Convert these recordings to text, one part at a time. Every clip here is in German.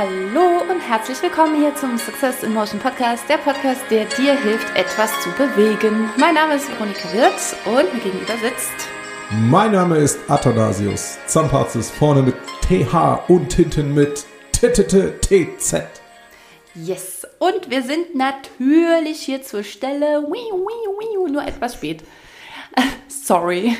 Hallo und herzlich willkommen hier zum Success in Motion Podcast, der Podcast, der dir hilft, etwas zu bewegen. Mein Name ist Veronika Wirth und mir gegenüber sitzt. Mein Name ist Athanasius. Zampazis vorne mit TH und hinten mit TZ. Yes, und wir sind natürlich hier zur Stelle. Nur etwas spät. Sorry.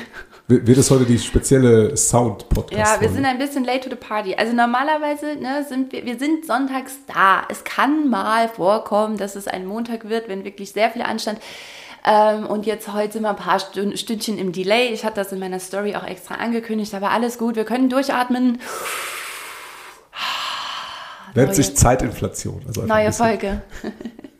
Wird es heute die spezielle Sound-Podcast? Ja, wir sind ein bisschen late to the party. Also normalerweise ne, sind wir, wir sind sonntags da. Es kann mal vorkommen, dass es ein Montag wird, wenn wirklich sehr viel anstand. Ähm, und jetzt heute sind wir ein paar Stündchen im Delay. Ich hatte das in meiner Story auch extra angekündigt, aber alles gut. Wir können durchatmen. Nennt sich Zeitinflation. Also neue Folge.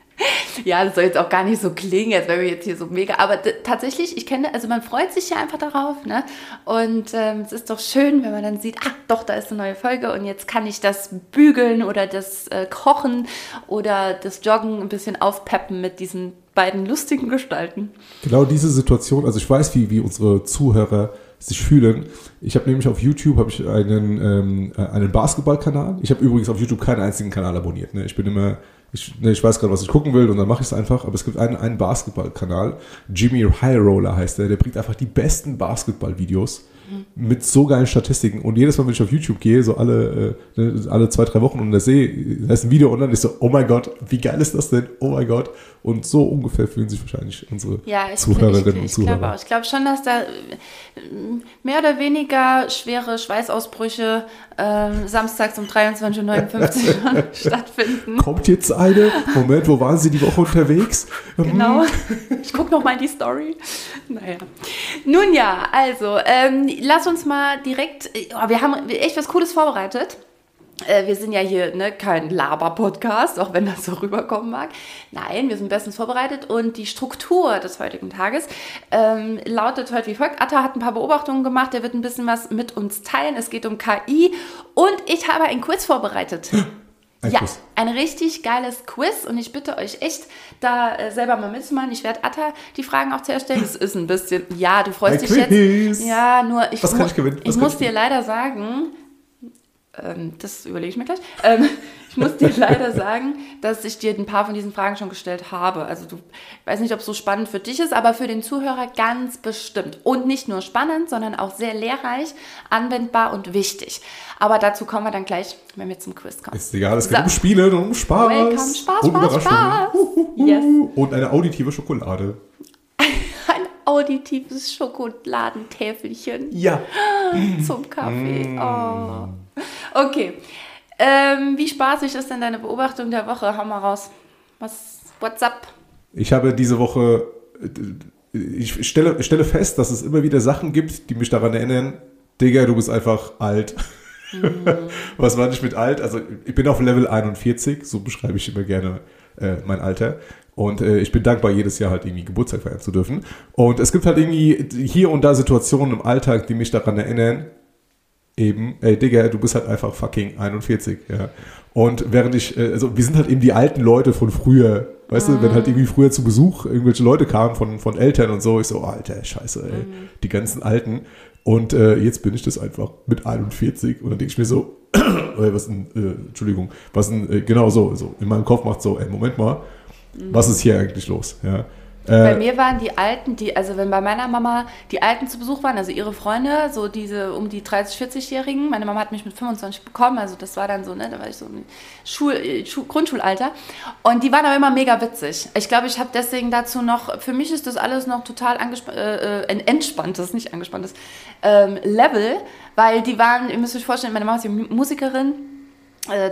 ja, das soll jetzt auch gar nicht so klingen, als wären wir jetzt hier so mega. Aber tatsächlich, ich kenne, also man freut sich ja einfach darauf. Ne? Und ähm, es ist doch schön, wenn man dann sieht, ach doch, da ist eine neue Folge und jetzt kann ich das bügeln oder das äh, Kochen oder das Joggen ein bisschen aufpeppen mit diesen beiden lustigen Gestalten. Genau diese Situation, also ich weiß, wie, wie unsere Zuhörer sich fühlen. Ich habe nämlich auf YouTube habe ich einen, ähm, äh, einen Basketballkanal. Ich habe übrigens auf YouTube keinen einzigen Kanal abonniert. Ne? Ich bin immer, ich, ne, ich weiß gerade, was ich gucken will und dann mache ich es einfach. Aber es gibt einen, einen Basketballkanal. Jimmy High Roller heißt der. Der bringt einfach die besten Basketballvideos mit so geilen Statistiken. Und jedes Mal, wenn ich auf YouTube gehe, so alle, äh, ne, alle zwei, drei Wochen und da sehe, da ist ein Video online, ich so, oh mein Gott, wie geil ist das denn? Oh mein Gott. Und so ungefähr fühlen sich wahrscheinlich unsere ja, ich, Zuhörerinnen ich, ich, und Zuhörer. Glaube ich glaube schon, dass da äh, mehr oder weniger schwere Schweißausbrüche ähm, samstags um 23.59 Uhr stattfinden. Kommt jetzt eine? Moment, wo waren Sie die Woche unterwegs? Genau. Ich gucke nochmal in die Story. Naja. Nun ja, also, ähm, lass uns mal direkt, oh, wir haben echt was Cooles vorbereitet. Äh, wir sind ja hier ne, kein Laber-Podcast, auch wenn das so rüberkommen mag. Nein, wir sind bestens vorbereitet und die Struktur des heutigen Tages ähm, lautet heute wie folgt. Atta hat ein paar Beobachtungen gemacht, er wird ein bisschen was mit uns teilen. Es geht um KI und ich habe ein Quiz vorbereitet. Ein ja, Quiz. ein richtig geiles Quiz und ich bitte euch echt, da äh, selber mal mitzumachen. Ich werde Atta die Fragen auch zuerst stellen. Es ist ein bisschen, ja, du freust ein dich Quiz. jetzt. Ja, nur ich, Was kann ich, gewinnen? Was ich muss ich dir leider sagen, ähm, das überlege ich mir gleich. Ähm, ich muss dir leider sagen, dass ich dir ein paar von diesen Fragen schon gestellt habe. Also du, ich weiß nicht, ob es so spannend für dich ist, aber für den Zuhörer ganz bestimmt. Und nicht nur spannend, sondern auch sehr lehrreich, anwendbar und wichtig. Aber dazu kommen wir dann gleich, wenn wir zum Quiz kommen. Ist egal, es geht so. um Spiele und um Spaß. Welcome, Spaß, und Spaß, Spaß. Yes. Und eine auditive Schokolade. Ein auditives Schokoladentäfelchen. Ja. Zum Kaffee. Mm. Oh. Okay. Ähm, wie spaßig ist denn deine Beobachtung der Woche? Hau mal raus. Was, what's up? Ich habe diese Woche, ich stelle, stelle fest, dass es immer wieder Sachen gibt, die mich daran erinnern, Digga, du bist einfach alt. Mhm. Was war ich mit alt? Also ich bin auf Level 41, so beschreibe ich immer gerne äh, mein Alter. Und äh, ich bin dankbar, jedes Jahr halt irgendwie Geburtstag feiern zu dürfen. Und es gibt halt irgendwie hier und da Situationen im Alltag, die mich daran erinnern, eben, ey Digga, du bist halt einfach fucking 41, ja. Und während ich, äh, also wir sind halt eben die alten Leute von früher, weißt mhm. du, wenn halt irgendwie früher zu Besuch irgendwelche Leute kamen von, von Eltern und so, ich so, Alter, scheiße, ey, mhm. die ganzen Alten. Und äh, jetzt bin ich das einfach mit 41 und dann denke ich mir so, was denn, äh, Entschuldigung, was denn, äh, genau so, so, in meinem Kopf macht so, ey, Moment mal, mhm. was ist hier eigentlich los, ja. Bei äh, mir waren die Alten, die, also wenn bei meiner Mama die Alten zu Besuch waren, also ihre Freunde, so diese um die 30, 40-Jährigen, meine Mama hat mich mit 25 bekommen, also das war dann so, ne, da war ich so im Schul, äh, Schul Grundschulalter. Und die waren aber immer mega witzig. Ich glaube, ich habe deswegen dazu noch, für mich ist das alles noch total äh, ein entspanntes, nicht angespanntes ähm, Level, weil die waren, ihr müsst euch vorstellen, meine Mama ist ja Musikerin äh,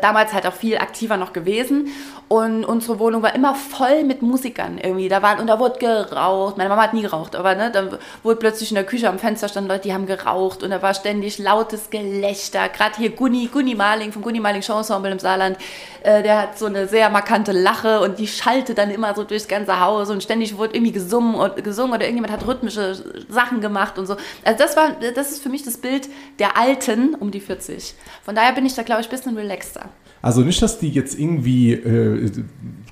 damals halt auch viel aktiver noch gewesen und unsere Wohnung war immer voll mit Musikern irgendwie. Da waren und da wurde geraucht. Meine Mama hat nie geraucht, aber ne, dann wurde plötzlich in der Küche am Fenster standen Leute, die haben geraucht und da war ständig lautes Gelächter. Gerade hier Gunni, Gunni Marling vom Gunni Show Ensemble im Saarland, äh, der hat so eine sehr markante Lache und die schallte dann immer so durchs ganze Haus und ständig wurde irgendwie gesungen, und, gesungen oder irgendjemand hat rhythmische Sachen gemacht und so. Also das war, das ist für mich das Bild der Alten um die 40. Von daher bin ich da glaube ich ein bisschen relaxed Texter. Also nicht, dass die jetzt irgendwie äh,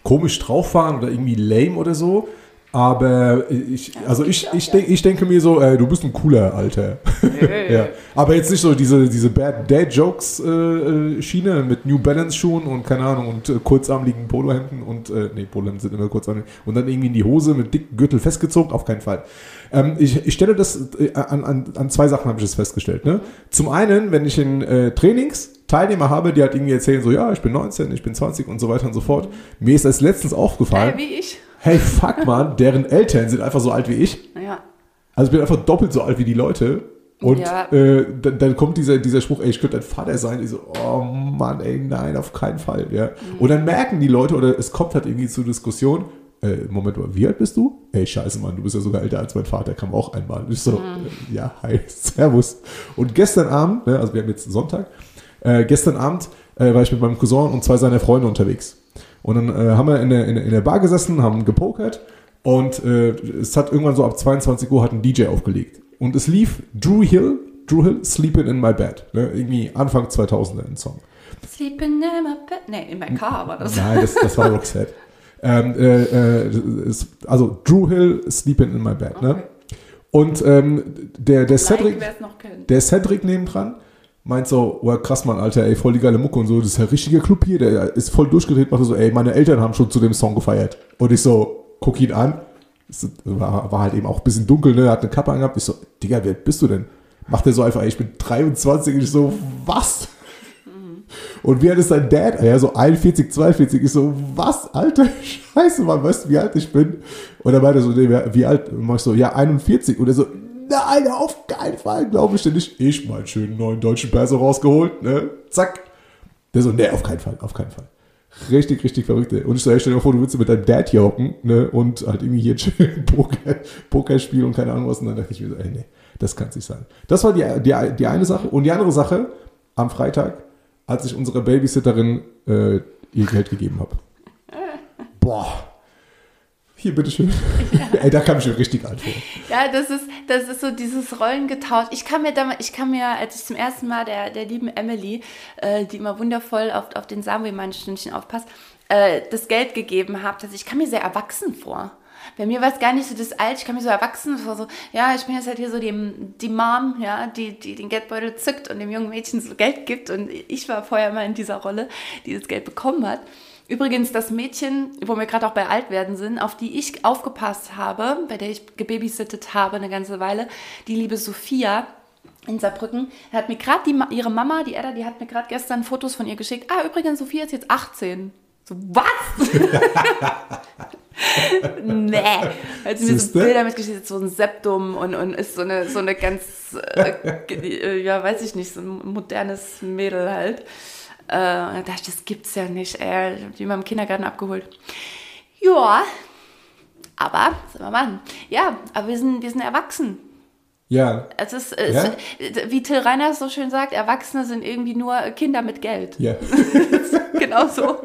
komisch drauf waren oder irgendwie lame oder so, Aber ich, also ich, ich, denk, ich denke mir so, ey, du bist ein cooler Alter. ja. Aber jetzt nicht so diese, diese Bad Dad Jokes äh, äh, Schiene mit New Balance Schuhen und keine Ahnung und äh, kurzarmligen Polohemden und äh, nee, Polohemden sind immer kurzarmig und dann irgendwie in die Hose mit dicken Gürtel festgezogen, auf keinen Fall. Ähm, ich, ich stelle das äh, an, an, an zwei Sachen habe ich das festgestellt. Ne? Zum einen, wenn ich in äh, Trainings Teilnehmer habe, die halt irgendwie erzählen so, ja, ich bin 19, ich bin 20 und so weiter und so fort. Mir ist das letztens aufgefallen. Hey, wie ich. Hey, fuck man, deren Eltern sind einfach so alt wie ich. Ja. Also ich bin einfach doppelt so alt wie die Leute. Und Ja. äh, dann, dann kommt dieser, dieser Spruch, ey, ich könnte dein Vater sein. Ich so, oh Mann, ey, nein, auf keinen Fall. Ja. Und dann merken die Leute, oder es kommt halt irgendwie zur Diskussion, äh, Moment mal, wie alt bist du? Ey, scheiße, Mann, du bist ja sogar älter als mein Vater, kam auch einmal. Ich so, äh, ja, hi, servus. Und gestern Abend, ne, also wir haben jetzt Sonntag, äh, gestern Abend äh, war ich mit meinem Cousin und zwei seiner Freunde unterwegs. Und dann äh, haben wir in der, in, der, in der Bar gesessen, haben gepokert und äh, es hat irgendwann so ab 22 Uhr hat ein DJ aufgelegt. Und es lief Drew Hill, Drew Hill, Sleeping in My Bed. Ne? Irgendwie Anfang 2000er ein Song. Sleeping in my bed. Nee, in my car war das. Nein, das, das war Roxette. Ähm, äh, äh, also Drew Hill, Sleeping in My Bed. Ne? Okay. Und ähm, der, der Cedric, der Cedric nebendran meint so, oh krass, Mann, Alter, ey, voll die geile Mucke und so, das ist ja ein richtiger Club hier, der ist voll durchgedreht, macht so, ey, meine Eltern haben schon zu dem Song gefeiert. Und ich so, guck ihn an, Es war, war halt eben auch ein bisschen dunkel, ne, hat eine Kappe angehabt, ich so, Digga, wer bist du denn? Macht er so einfach, ey, ich bin 23, und ich so, was? Und wie alt ist dein Dad? Ja, so 41, 42. Ich so, was, Alter? Scheiße, Mann, weißt du, wie alt ich bin? Und er meinte so, nee, wie alt? Und mach ich so, ja, 41. Und er so, nein, auf keinen Fall, glaube ich nicht. Ich mal schön einen neuen deutschen Perso rausgeholt, ne? Zack. Der so, nee, auf keinen Fall, auf keinen Fall. Richtig, richtig verrückt. ey. Und ich so, ey, stell dir mal vor, du willst mit deinem Dad hier hocken, ne? Und halt irgendwie hier chillen, Poker, Poker spielen und keine Ahnung was. Und dann dachte ich mir so, ey, nee, das kann es nicht sein. Das war die, die, die eine Sache. Und die andere Sache, am Freitag, als ich unserer Babysitterin äh, ihr Geld gegeben habe. Boah. Hier, bitteschön. Ey, da kam ich mir richtig alt vor. Ja, das ist, das ist so dieses Rollengetauscht. Ich kann mir damals, ich kann mir, als ich zum ersten Mal der, der lieben Emily, äh, die immer wundervoll auf, auf den Samuel mein Stündchen aufpasst, äh, das Geld gegeben habe, dass ich kam mir sehr erwachsen vor. Bei mir war es gar nicht so das Alt, ich kam mir so erwachsen vor, so, ja, ich bin jetzt halt hier so die, die Mom, ja, die, die den Geldbeutel zückt und dem jungen Mädchen so Geld gibt und ich war vorher mal in dieser Rolle, die das Geld bekommen hat. Übrigens, das Mädchen, wo wir gerade auch bei Altwerden sind, auf die ich aufgepasst habe, bei der ich gebabysittet habe eine ganze Weile, die liebe Sophia in Saarbrücken, hat mir gerade ihre Mama, die Edda, die hat mir gerade gestern Fotos von ihr geschickt. Ah, übrigens, Sophia ist jetzt 18. So, was? nee. Hat sie mir so? Bilder mitgeschickt, so ein Septum und, und ist so eine, so eine ganz, äh, äh, ja, weiß ich nicht, so ein modernes Mädel halt. Äh, und da dachte ich, das gibt's ja nicht, ey. Ich hab die mal im Kindergarten abgeholt. Ja, aber, sagen wir mal, ja, aber wir sind, wir sind erwachsen. Ja, Es ist, es, Ja? wie Till Reiners so schön sagt, Erwachsene sind irgendwie nur Kinder mit Geld. ja. Genau so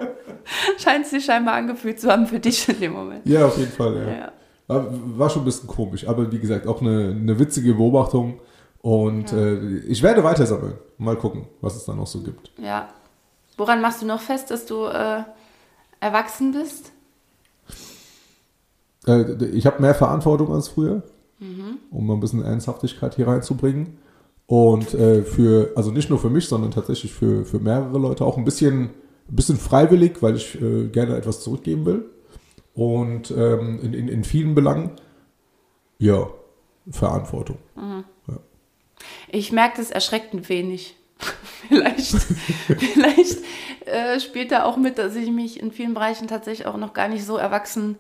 scheint es sich scheinbar angefühlt zu haben für dich in dem Moment. Ja, auf jeden Fall, ja. Ja. War, schon ein bisschen komisch, aber wie gesagt, auch eine, eine witzige Beobachtung. Und äh, ich werde weiter sammeln. Mal gucken, was es da noch so gibt. ja. Woran machst du noch fest, dass du äh, erwachsen bist? Äh, ich habe mehr Verantwortung als früher, um mal ein bisschen Ernsthaftigkeit hier reinzubringen. Und äh, für, also nicht nur für mich, sondern tatsächlich für, für mehrere Leute auch ein bisschen, ein bisschen freiwillig, weil ich äh, gerne etwas zurückgeben will. Und ähm, in, in, in vielen Belangen, ja, Verantwortung. Ich merke das erschreckend wenig. vielleicht vielleicht äh, spielt da auch mit, dass ich mich in vielen Bereichen tatsächlich auch noch gar nicht so erwachsen.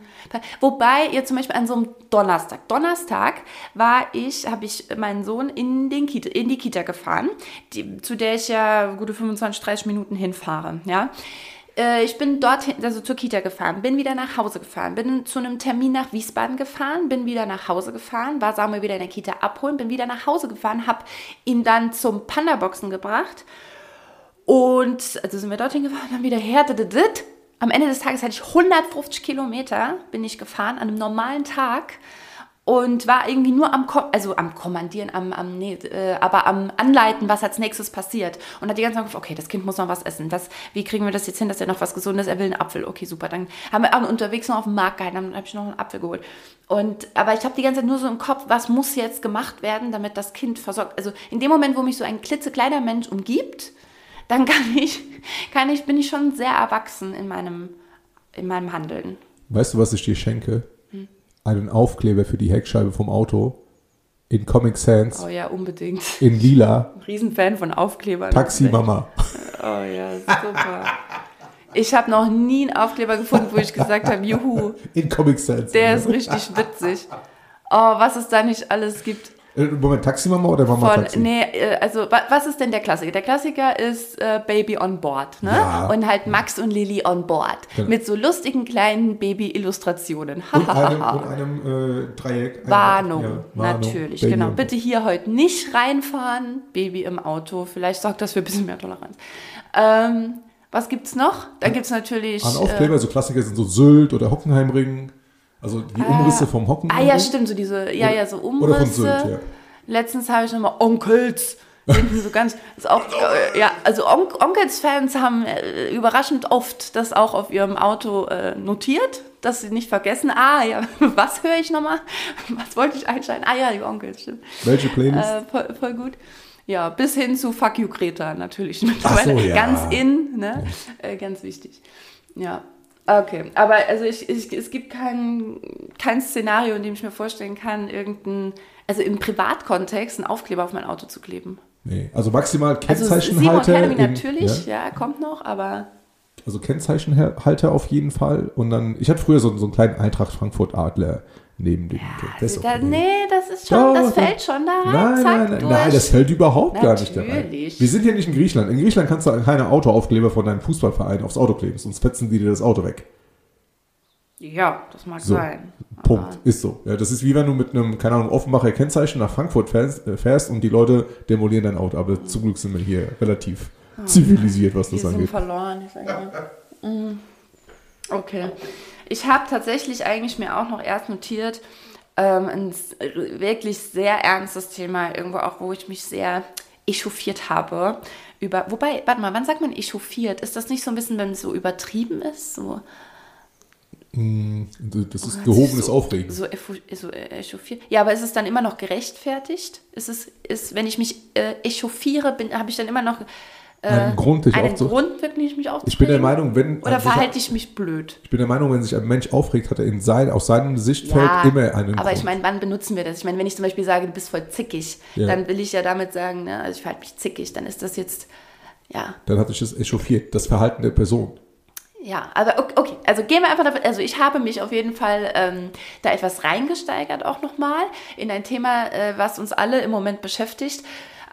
Wobei ihr zum Beispiel an so einem Donnerstag. Donnerstag war ich, habe ich meinen Sohn in, den Kita, in die Kita gefahren, die, zu der ich ja gute 25, 30 Minuten hinfahre. Ja. Äh, Ich bin dorthin, also zur Kita gefahren, bin wieder nach Hause gefahren, bin zu einem Termin nach Wiesbaden gefahren, bin wieder nach Hause gefahren, war Samuel wieder in der Kita abholen, bin wieder nach Hause gefahren, habe ihn dann zum Panda-Boxen gebracht und also sind wir dorthin gefahren, dann wieder her. Am Ende des Tages hatte ich 150 Kilometer, bin ich gefahren an einem normalen Tag und war irgendwie nur am, Ko also am Kommandieren, am, am nee, äh, aber am Anleiten, was als nächstes passiert. Und hat die ganze Zeit gesagt, okay, das Kind muss noch was essen. Was, wie kriegen wir das jetzt hin, dass er noch was Gesundes, er will einen Apfel. Okay, super. Dann haben wir auch unterwegs noch auf dem Markt gehalten, dann habe ich noch einen Apfel geholt. Und, aber ich habe die ganze Zeit nur so im Kopf, was muss jetzt gemacht werden, damit das Kind versorgt. Also in dem Moment, wo mich so ein klitzekleiner Mensch umgibt, dann kann ich, kann ich, bin ich schon sehr erwachsen in meinem, in meinem Handeln. Weißt du, was ich dir schenke? Einen Aufkleber für die Heckscheibe vom Auto in Comic Sans. Oh ja, unbedingt. In lila. Riesenfan von Aufklebern. Taxi Mama. Oh ja, super. Ich habe noch nie einen Aufkleber gefunden, wo ich gesagt habe, juhu. In Comic Sans. Der ist richtig witzig. Oh, was es da nicht alles gibt. Äh, Moment, Taximama oder Mama Von, Taxi? nee, äh, also was ist denn der Klassiker? Der Klassiker ist äh, Baby on Board, ne? Ja. Und halt Max und Lilly on Board. Genau. Mit so lustigen kleinen Baby-Illustrationen. Und einem, und einem äh, Dreieck. Warnung, Ja, Warnung. natürlich, Baby genau. Bitte hier heute nicht reinfahren, Baby im Auto. Vielleicht sorgt das für ein bisschen mehr Toleranz. Ähm, was gibt's noch? Dann gibt's natürlich. An Aufkleber, so Klassiker sind so Sylt oder Hockenheimring. Also die Umrisse vom äh, ah ja, stimmt, so diese, ja, ja, so Umrisse. Oder von Sylt, ja. Letztens habe ich nochmal Onkels. Hinten so ganz, ist auch, äh, ja, also On Onkels-Fans haben äh, überraschend oft das auch auf ihrem Auto äh, notiert, dass sie nicht vergessen, ah ja, was höre ich nochmal? Was wollte ich einschalten? Ah ja, die Onkels, stimmt. Welche Playlist? Äh, voll, voll gut. Ja, bis hin zu Fuck You Greta natürlich mittlerweile. Ach so, ja. Ganz in, ne? Äh, ganz wichtig. Ja. Okay, aber also ich, ich, es gibt kein, kein Szenario, in dem ich mir vorstellen kann, irgendein, also im Privatkontext einen Aufkleber auf mein Auto zu kleben. nee, also maximal Also Simon Kennzeichenhalter. Academy natürlich, ja, ja. kommt noch, aber also Kennzeichenhalter auf jeden Fall. Und dann, ich hatte früher so, so einen kleinen Eintracht Frankfurt Adler neben dem. das ist da, nee, das ist schon, Doch, das fällt schon da rein, Nein, zack, nein, nein, nein, das fällt überhaupt gar nicht da rein. Natürlich. Wir sind hier nicht in Griechenland. In Griechenland kannst du keine Autoaufkleber von deinem Fußballverein aufs Auto kleben, sonst fetzen die dir das Auto weg. ja, das mag So, sein. Punkt. Ist so. Ja, das ist wie wenn du mit einem, keine Ahnung, Offenbacher Kennzeichen nach Frankfurt fährst, äh, fährst und die Leute demolieren dein Auto. Aber zum Glück sind wir hier relativ zivilisiert, was das angeht. verloren. Ich sag mal. Mhm. Okay. Ich habe tatsächlich eigentlich mir auch noch erst notiert, ähm, ein wirklich sehr ernstes Thema, irgendwo auch, wo ich mich sehr echauffiert habe. Über, wobei, warte mal, wann sagt man echauffiert? Ist das nicht so ein bisschen, wenn es so übertrieben ist? So, Das ist Hört gehobenes so, Aufregen. So, so echauffiert. Ja, aber ist es dann immer noch gerechtfertigt? Ist es, ist, wenn ich mich äh, echauffiere, bin, habe ich dann immer noch äh, Einen Grund, dich einen Grund, wirklich mich aufzuregen? Ich bin der Meinung, wenn. Oder verhalte ich mich blöd? Ich bin der Meinung, wenn sich ein Mensch aufregt, hat er in sein, aus seinem Sichtfeld immer einen aber Grund. ich meine, wann benutzen wir das? Ich meine, wenn ich zum Beispiel sage, du bist voll zickig, Ja. dann will ich ja damit sagen, ne, also ich verhalte mich zickig, dann ist das jetzt, ja, Dann hat sich das echauffiert, das Verhalten der Person. Ja, aber okay, okay, also gehen wir einfach davon, also ich habe mich auf jeden Fall ähm, da etwas reingesteigert auch nochmal in ein Thema, äh, was uns alle im Moment beschäftigt.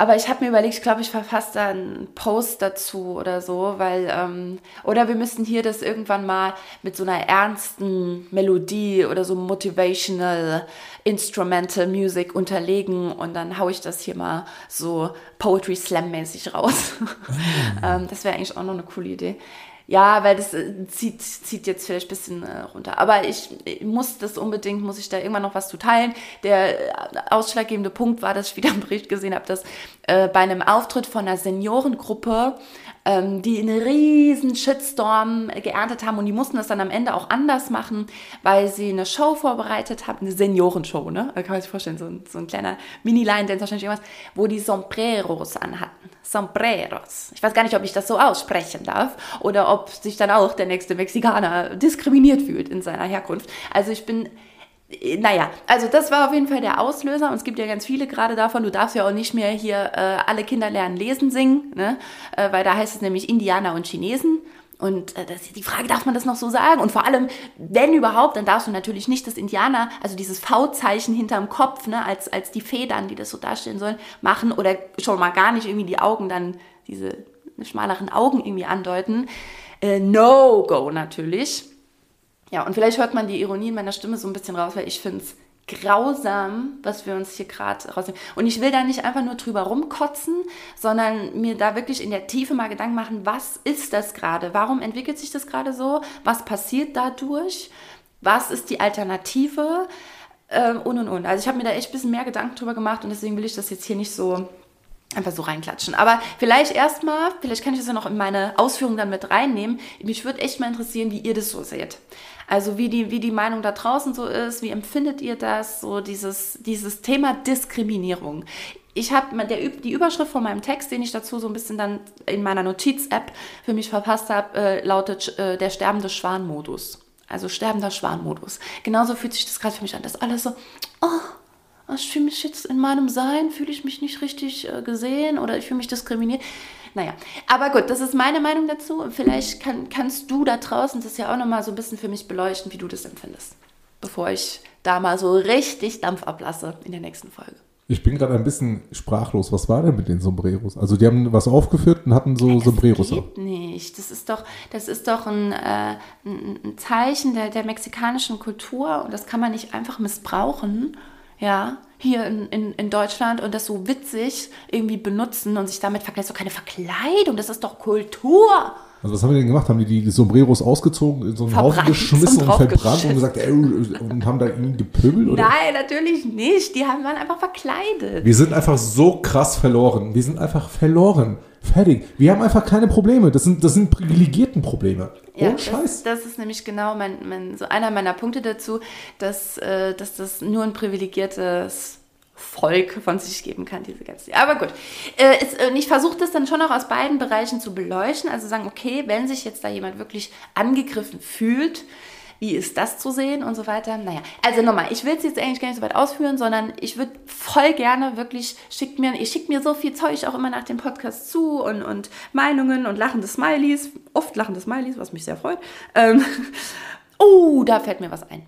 Aber ich habe mir überlegt, ich glaube, ich verfasse da einen Post dazu oder so, weil, ähm, oder wir müssen hier das irgendwann mal mit so einer ernsten Melodie oder so motivational Instrumental Music unterlegen und dann haue ich das hier mal so Poetry Slam mäßig raus. ähm, das wäre eigentlich auch noch eine coole Idee. Ja, weil das äh, zieht, zieht jetzt vielleicht ein bisschen äh, runter. Aber ich, ich muss das unbedingt, muss ich da irgendwann noch was zu teilen. Der äh, ausschlaggebende Punkt war, dass ich wieder einen Bericht gesehen habe, dass äh, bei einem Auftritt von einer Seniorengruppe ähm, die einen riesen Shitstorm geerntet haben und die mussten das dann am Ende auch anders machen, weil sie eine Show vorbereitet haben, eine Seniorenshow, ne? Da kann man sich vorstellen, so ein, so ein kleiner Mini-Line-Dance, wahrscheinlich irgendwas, wo die Sombreros anhatten. Sombreros. Ich weiß gar nicht, ob ich das so aussprechen darf oder ob sich dann auch der nächste Mexikaner diskriminiert fühlt in seiner Herkunft. Also ich bin naja, also das war auf jeden Fall der Auslöser und es gibt ja ganz viele gerade davon. Du darfst ja auch nicht mehr hier äh, alle Kinder lernen lesen singen, ne? äh, weil da heißt es nämlich Indianer und Chinesen. Und äh, das die Frage, darf man das noch so sagen? Und vor allem, wenn überhaupt, dann darfst du natürlich nicht das Indianer, also dieses V-Zeichen hinterm Kopf, ne, als, als die Federn, die das so darstellen sollen, machen oder schon mal gar nicht irgendwie die Augen dann, diese schmaleren Augen irgendwie andeuten. Äh, No-Go natürlich. Ja, und vielleicht hört man die Ironie in meiner Stimme so ein bisschen raus, weil ich finde es grausam, was wir uns hier gerade rausnehmen. Und ich will da nicht einfach nur drüber rumkotzen, sondern mir da wirklich in der Tiefe mal Gedanken machen, was ist das gerade? Warum entwickelt sich das gerade so? Was passiert dadurch? Was ist die Alternative? Ähm, und und und. Also ich habe mir da echt ein bisschen mehr Gedanken drüber gemacht und deswegen will ich das jetzt hier nicht so einfach so reinklatschen. Aber vielleicht erstmal, vielleicht kann ich das ja noch in meine Ausführungen dann mit reinnehmen. Mich würde echt mal interessieren, wie ihr das so seht. Also wie die, wie die Meinung da draußen so ist, wie empfindet ihr das, so dieses, dieses Thema Diskriminierung. Ich habe die Überschrift von meinem Text, den ich dazu so ein bisschen dann in meiner Notiz-App für mich verpasst habe, äh, lautet äh, der sterbende Schwan-Modus. Also sterbender Schwan-Modus. Genauso fühlt sich das gerade für mich an. Das alles so, oh, ich fühle mich jetzt in meinem Sein, fühle ich mich nicht richtig äh, gesehen oder ich fühle mich diskriminiert. Naja, aber gut, das ist meine Meinung dazu. Und vielleicht kann, kannst du da draußen das ja auch nochmal so ein bisschen für mich beleuchten, wie du das empfindest. Bevor ich da mal so richtig Dampf ablasse in der nächsten Folge. Ich bin gerade ein bisschen sprachlos. Was war denn mit den Sombreros? Also die haben was aufgeführt und hatten so das Sombreros. Das geht nicht. Das ist doch, das ist doch ein, äh, ein Zeichen der, der mexikanischen Kultur und das kann man nicht einfach missbrauchen ja, hier in, in, in Deutschland und das so witzig irgendwie benutzen und sich damit verkleiden. Das ist doch keine Verkleidung, das ist doch Kultur. Also was haben die denn gemacht? Haben die die Sombreros ausgezogen, in so einen Haufen geschmissen und verbrannt und gesagt, ey, und haben da ihn gepöbelt? Oder? Nein, natürlich nicht. Die haben, waren einfach verkleidet. Wir sind einfach so krass verloren. Wir sind einfach verloren. Fertig. Wir haben einfach keine Probleme. Das sind, das sind privilegierten Probleme. Ja, oh, Scheiß. Das, das, ist nämlich genau mein, mein, so einer meiner Punkte dazu, dass, äh, dass das nur ein privilegiertes Volk von sich geben kann, diese ganze. Aber gut. Äh, es, äh, ich versuche das dann schon auch aus beiden Bereichen zu beleuchten. Also sagen, okay, wenn sich jetzt da jemand wirklich angegriffen fühlt, wie ist das zu sehen und so weiter. Naja, also nochmal, ich will es jetzt eigentlich gar nicht so weit ausführen, sondern ich würde voll gerne wirklich, schickt mir, ihr schickt mir so viel Zeug auch immer nach dem Podcast zu und, und Meinungen und lachende Smileys, oft lachende Smileys, was mich sehr freut. Ähm, oh, da fällt mir was ein.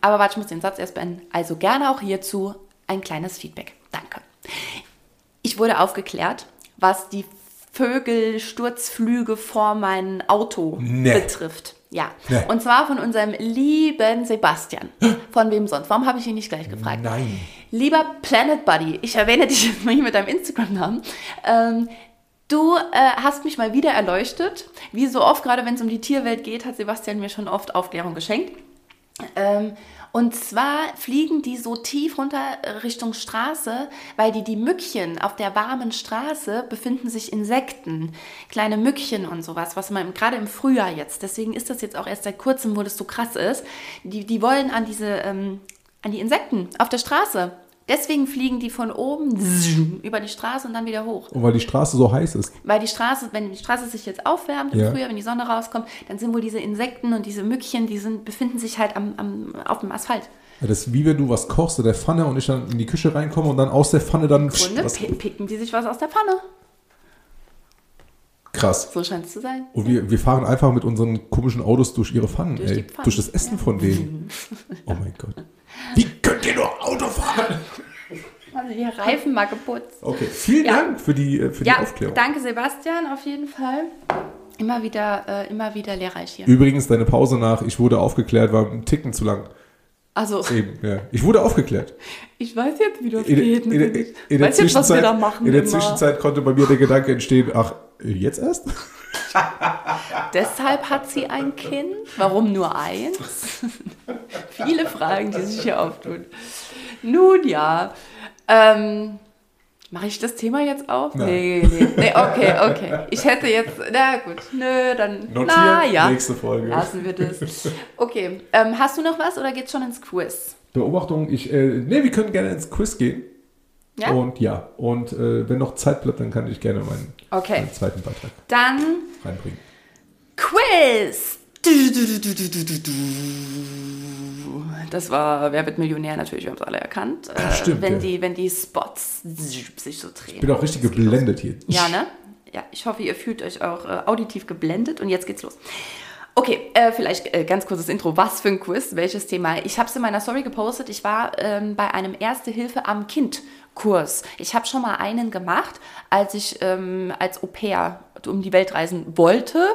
Aber warte, ich muss den Satz erst beenden. Also gerne auch hierzu ein kleines Feedback. Danke. Ich wurde aufgeklärt, was die Vögelsturzflüge vor mein Auto nee. betrifft. Ja. Nee. Und zwar von unserem lieben Sebastian. Von wem sonst? Warum habe ich ihn nicht gleich gefragt? Nein. Lieber Planet Buddy, ich erwähne dich jetzt mal hier mit deinem Instagram-Namen. Ähm, du äh, hast mich mal wieder erleuchtet. Wie so oft, gerade wenn es um die Tierwelt geht, hat Sebastian mir schon oft Aufklärung geschenkt. Ähm, und zwar fliegen die so tief runter Richtung Straße, weil die die Mückchen auf der warmen Straße befinden sich Insekten, kleine Mückchen und sowas, was man gerade im Frühjahr jetzt, deswegen ist das jetzt auch erst seit kurzem, wo das so krass ist, die, die wollen an diese, ähm, an die Insekten auf der Straße. Deswegen fliegen die von oben über die Straße und dann wieder hoch. Und weil die Straße so heiß ist. Weil die Straße, wenn die Straße sich jetzt aufwärmt im ja. Frühjahr, wenn die Sonne rauskommt, dann sind wohl diese Insekten und diese Mückchen, die sind, befinden sich halt am, am, auf dem Asphalt. Ja, das ist wie wenn du was kochst in der Pfanne und ich dann in die Küche reinkomme und dann aus der Pfanne dann. Grunde was, picken die sich was aus der Pfanne. Krass. So scheint es zu sein. Und wir, wir fahren einfach mit unseren komischen Autos durch ihre Pfannen, durch, ey, Pfannen. durch das Essen ja. von denen. Oh mein Gott. Wie könnt ihr nur Auto fahren? Also die Reifen mal geputzt. Okay, vielen ja. Dank für die, äh, für ja, die Aufklärung. Danke Sebastian, auf jeden Fall. Immer wieder, äh, immer wieder lehrreich hier. Übrigens, deine Pause nach, ich wurde aufgeklärt, war ein Ticken zu lang. Also. Eben, ja. Ich wurde aufgeklärt. Ich weiß jetzt, wie das in, geht. In, in, in der jetzt, was wir da machen. In der. Zwischenzeit konnte bei mir der Gedanke entstehen, ach, jetzt erst? Deshalb hat sie ein Kind. Warum nur eins? Viele Fragen, die sich hier auftun. Nun ja. Ähm, Mache ich das Thema jetzt auf? Nein. Nee, nee, nee, okay, okay. Ich hätte jetzt, na gut, nö, dann, Notieren, na ja. nächste Folge. Lassen wir das. Okay, ähm, hast du noch was oder geht's schon ins Quiz? Beobachtung, ich, äh, nee, wir können gerne ins Quiz gehen. Ja? Und ja, und äh, wenn noch Zeit bleibt, dann kann ich gerne meinen, okay. meinen zweiten Beitrag dann reinbringen. Quiz! Das war Wer wird Millionär natürlich, wir haben es alle erkannt. Ach, äh, stimmt, wenn, ja. die, wenn die Spots sich so drehen. Ich bin auch richtig geblendet hier. Ja, ne? Ja, ich hoffe, ihr fühlt euch auch äh, auditiv geblendet und jetzt geht's los. Okay, äh, vielleicht äh, ganz kurzes Intro. Was für ein Quiz? Welches Thema? Ich habe es in meiner Story gepostet. Ich war ähm, bei einem Erste Hilfe am Kind Kurs. Ich habe schon mal einen gemacht, als ich ähm, als Au pair um die Welt reisen wollte.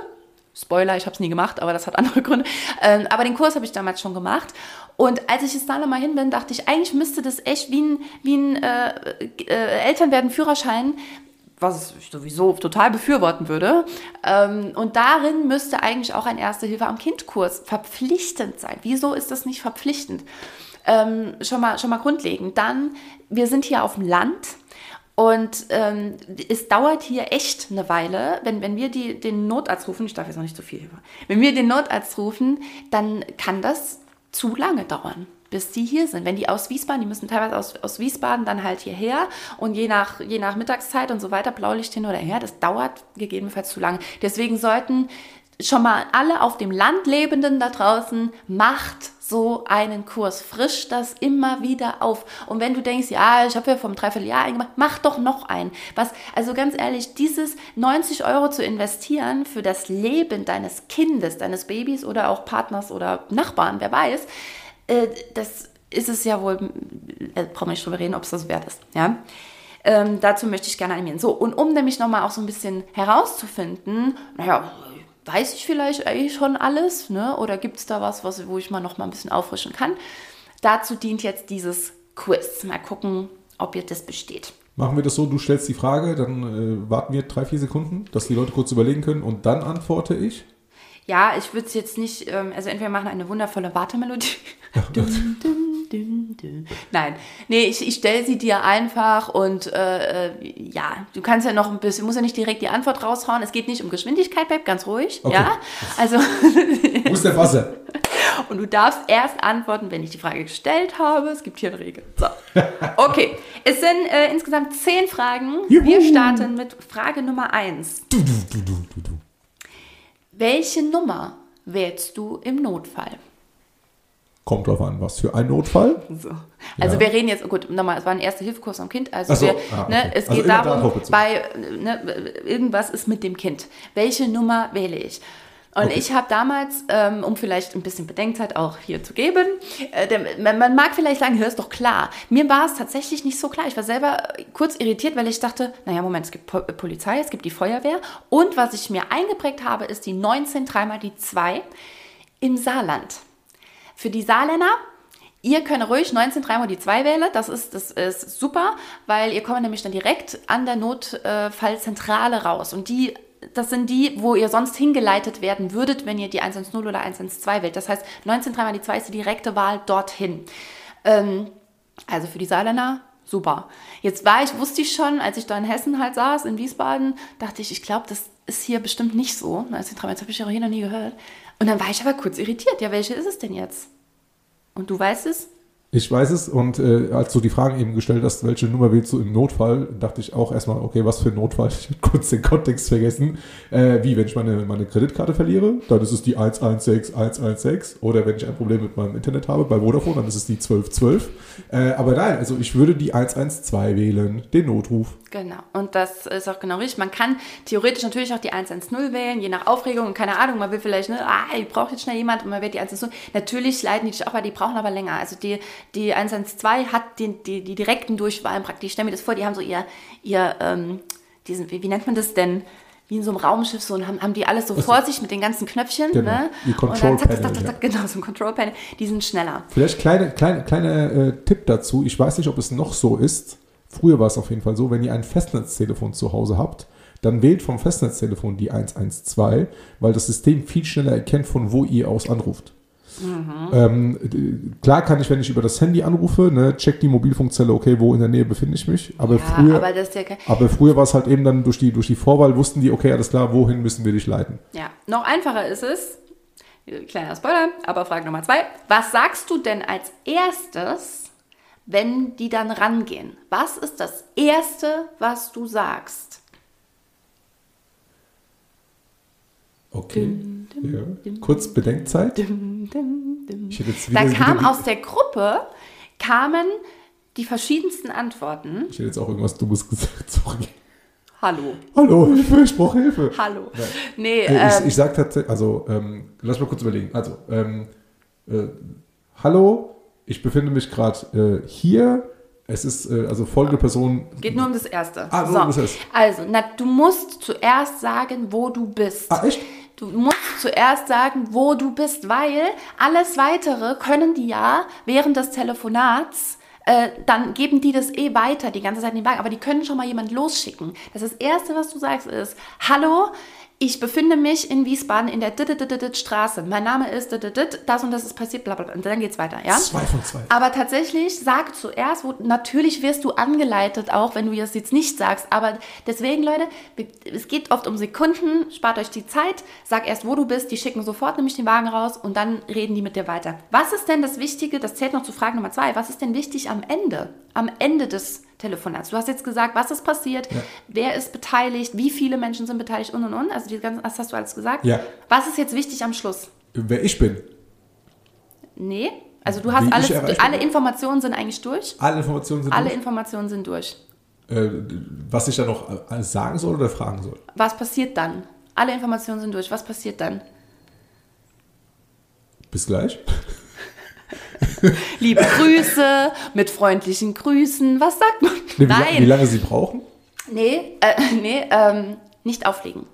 Spoiler, ich habe es nie gemacht, aber das hat andere Gründe. Ähm, aber den Kurs habe ich damals schon gemacht. Und als ich jetzt da nochmal hin bin, dachte ich, eigentlich müsste das echt wie ein, wie ein äh, äh, Eltern werden Führerschein was ich sowieso total befürworten würde. Ähm, und darin müsste eigentlich auch ein Erste-Hilfe am Kind-Kurs verpflichtend sein. Wieso ist das nicht verpflichtend? Ähm, schon, mal, schon mal grundlegend. Dann, wir sind hier auf dem Land. Und ähm, es dauert hier echt eine Weile, wenn, wenn wir die, den Notarzt rufen, ich darf jetzt noch nicht so viel, wenn wir den Notarzt rufen, dann kann das zu lange dauern bis die hier sind. Wenn die aus Wiesbaden, die müssen teilweise aus, aus Wiesbaden dann halt hierher und je nach, je nach Mittagszeit und so weiter, Blaulicht hin oder her, das dauert gegebenenfalls zu lange. Deswegen sollten schon mal alle auf dem Land Lebenden da draußen, macht so einen Kurs, frisch das immer wieder auf. Und wenn du denkst, ja, ich habe ja vom Dreivierteljahr eingemacht, mach doch noch einen. Was, also ganz ehrlich, dieses 90 Euro zu investieren für das Leben deines Kindes, deines Babys oder auch Partners oder Nachbarn, wer weiß, äh, das ist es ja wohl, äh, brauchen wir nicht drüber reden, ob es das wert ist. Ja? Ähm, dazu möchte ich gerne animieren. So, und um nämlich nochmal auch so ein bisschen herauszufinden, naja, weiß ich vielleicht eigentlich schon alles, ne? oder gibt es da was, was, wo ich mal noch mal ein bisschen auffrischen kann? Dazu dient jetzt dieses Quiz. Mal gucken, ob ihr das besteht. Machen wir das so, du stellst die Frage, dann äh, warten wir drei, vier Sekunden, dass die Leute kurz überlegen können und dann antworte ich. Ja, ich würde es jetzt nicht, ähm, also entweder machen eine wundervolle Wartemelodie. dum, dum, dum, Nein, nee, ich, ich stelle sie dir einfach und äh, äh, ja, du kannst ja noch ein bisschen, musst ja nicht direkt die Antwort raushauen. Es geht nicht um Geschwindigkeit, bleib ganz ruhig. Okay. Ja, also. Wo ist der Wasser? Und du darfst erst antworten, wenn ich die Frage gestellt habe. Es gibt hier eine Regel. So. Okay, es sind äh, insgesamt zehn Fragen. Juhu. Wir starten mit Frage Nummer eins. Du, du, du, du, du, du. Welche Nummer wählst du im Notfall? Kommt drauf an, was für ein Notfall. So. Also ja. wir reden jetzt, gut, nochmal, es war ein erster Hilfekurs am Kind. Also so. wir, ah, okay. ne, es also geht darum, bei ne, irgendwas ist mit dem Kind. Welche Nummer wähle ich? Und okay. ich habe damals, ähm, um vielleicht ein bisschen Bedenkzeit auch hier zu geben, äh, der, man, mag vielleicht sagen, hör es doch klar. Mir war es tatsächlich nicht so klar. Ich war selber kurz irritiert, weil ich dachte, naja, Moment, es gibt po Polizei, es gibt die Feuerwehr. Und was ich mir eingeprägt habe, ist die 19 dreimal die 2 im Saarland. Für die Saarländer Ihr könnt ruhig 19 dreimal die 2 wählen, das ist, das ist super, weil ihr kommt nämlich dann direkt an der Notfallzentrale raus. Und die das sind die, wo ihr sonst hingeleitet werden würdet, wenn ihr die 110 oder 112 wählt. Das heißt, 19 dreimal die 2 ist die direkte Wahl dorthin. Ähm, also für die Saarländer, super. Jetzt war ich, wusste ich schon, als ich da in Hessen halt saß, in Wiesbaden, dachte ich, ich glaube, das ist hier bestimmt nicht so. 19 dreimal, das habe ich ja hier noch nie gehört. Und dann war ich aber kurz irritiert. Ja, welche ist es denn jetzt? Und du weißt es? Ich weiß es und äh, als du die Fragen eben gestellt hast, welche Nummer willst du im Notfall, dachte ich auch erstmal, okay, was für ein Notfall? Ich habe kurz den Kontext vergessen. Äh, wie, wenn ich meine, meine Kreditkarte verliere, dann ist es die 116 116 oder wenn ich ein Problem mit meinem Internet habe bei Vodafone, dann ist es die 1212. Äh, aber nein, also ich würde die 112 wählen, den Notruf. Genau, und das ist auch genau richtig. Man kann theoretisch natürlich auch die 110 wählen, je nach Aufregung und keine Ahnung, man will vielleicht, ne, ah, ich brauche jetzt schnell jemand und man wird die 110. Natürlich leiten die dich auch, weil die brauchen aber länger. Also die, die 112 hat die, die, die direkten Durchwahlen praktisch. Ich stelle mir das vor, die haben so ihr, ihr ähm, diesen, wie, wie nennt man das denn? wie in so einem Raumschiff so und haben, haben die alles so das vor sich mit den ganzen Knöpfchen. Genau, ne? die Control und dann zack, zack, zack, zack, genau, so ein Control Panel, die sind schneller. Vielleicht kleine, kleine, kleine äh, Tipp dazu, ich weiß nicht, ob es noch so ist, Früher war es auf jeden Fall so, wenn ihr ein Festnetztelefon zu Hause habt, dann wählt vom Festnetztelefon die 112, weil das System viel schneller erkennt, von wo ihr aus anruft. Mhm. Ähm, klar kann ich, wenn ich über das Handy anrufe, ne, check die Mobilfunkzelle, okay, wo in der Nähe befinde ich mich. Aber ja, früher, aber, ja aber früher war es halt eben dann durch die, durch die Vorwahl, wussten die, okay, alles klar, wohin müssen wir dich leiten. Ja, noch einfacher ist es, kleiner Spoiler, aber Frage Nummer zwei, was sagst du denn als erstes, wenn die dann rangehen? Was ist das Erste, was du sagst? Okay. Dum, dum, ja. Kurz Bedenkzeit. da kam aus der Gruppe, kamen die verschiedensten Antworten. Ich hätte jetzt auch irgendwas Dummes gesagt, sorry. Hallo. Hallo, Hilfe, ich brauche Hilfe. Hallo. Nein. Nee, nee ähm, ich, ich sage tatsächlich, also, ähm, lass mal kurz überlegen. Also, ähm, äh, hallo, ich befinde mich gerade äh, hier. Es ist äh, also folgende Person. Geht nur um das Erste. Ah, so. um das Erste. Also, na, du musst zuerst sagen, wo du bist. Ah, echt? Du musst zuerst sagen, wo du bist, weil alles Weitere können die ja während des Telefonats äh, dann geben die das eh weiter die ganze Zeit in den Wagen, aber die können schon mal jemand losschicken. Das, ist das Erste, was du sagst, ist, hallo, ich befinde mich in Wiesbaden in der Straße. Mein Name ist das und das ist passiert, bla bla bla. Und dann geht's weiter, ja? Zwei von zwei. Aber tatsächlich sag zuerst, wo, natürlich wirst du angeleitet, auch wenn du das jetzt nicht sagst. Aber deswegen, Leute, es geht oft um Sekunden, spart euch die Zeit, sag erst, wo du bist, die schicken sofort nämlich den Wagen raus und dann reden die mit dir weiter. Was ist denn das Wichtige, das zählt noch zu Frage Nummer zwei, was ist denn wichtig am Ende? Am Ende des Telefonats. Du hast jetzt gesagt, was ist passiert, Ja. wer ist beteiligt, wie viele Menschen sind beteiligt und und und. Also die ganzen, das hast du alles gesagt. Ja. Was ist jetzt wichtig am Schluss? Wer ich bin. Nee. Also du Wie hast ich alles, erreichbar alle. Informationen sind eigentlich durch. Alle Informationen sind Alle durch. Informationen sind durch. Äh, was ich da noch alles sagen soll oder fragen soll. Was passiert dann? Alle Informationen sind durch. Was passiert dann? Bis gleich. Liebe Grüße, mit freundlichen Grüßen. Was sagt man? Nee, wie, la- wie Nein. lange sie brauchen? Nee, äh, nee, ähm, nicht auflegen.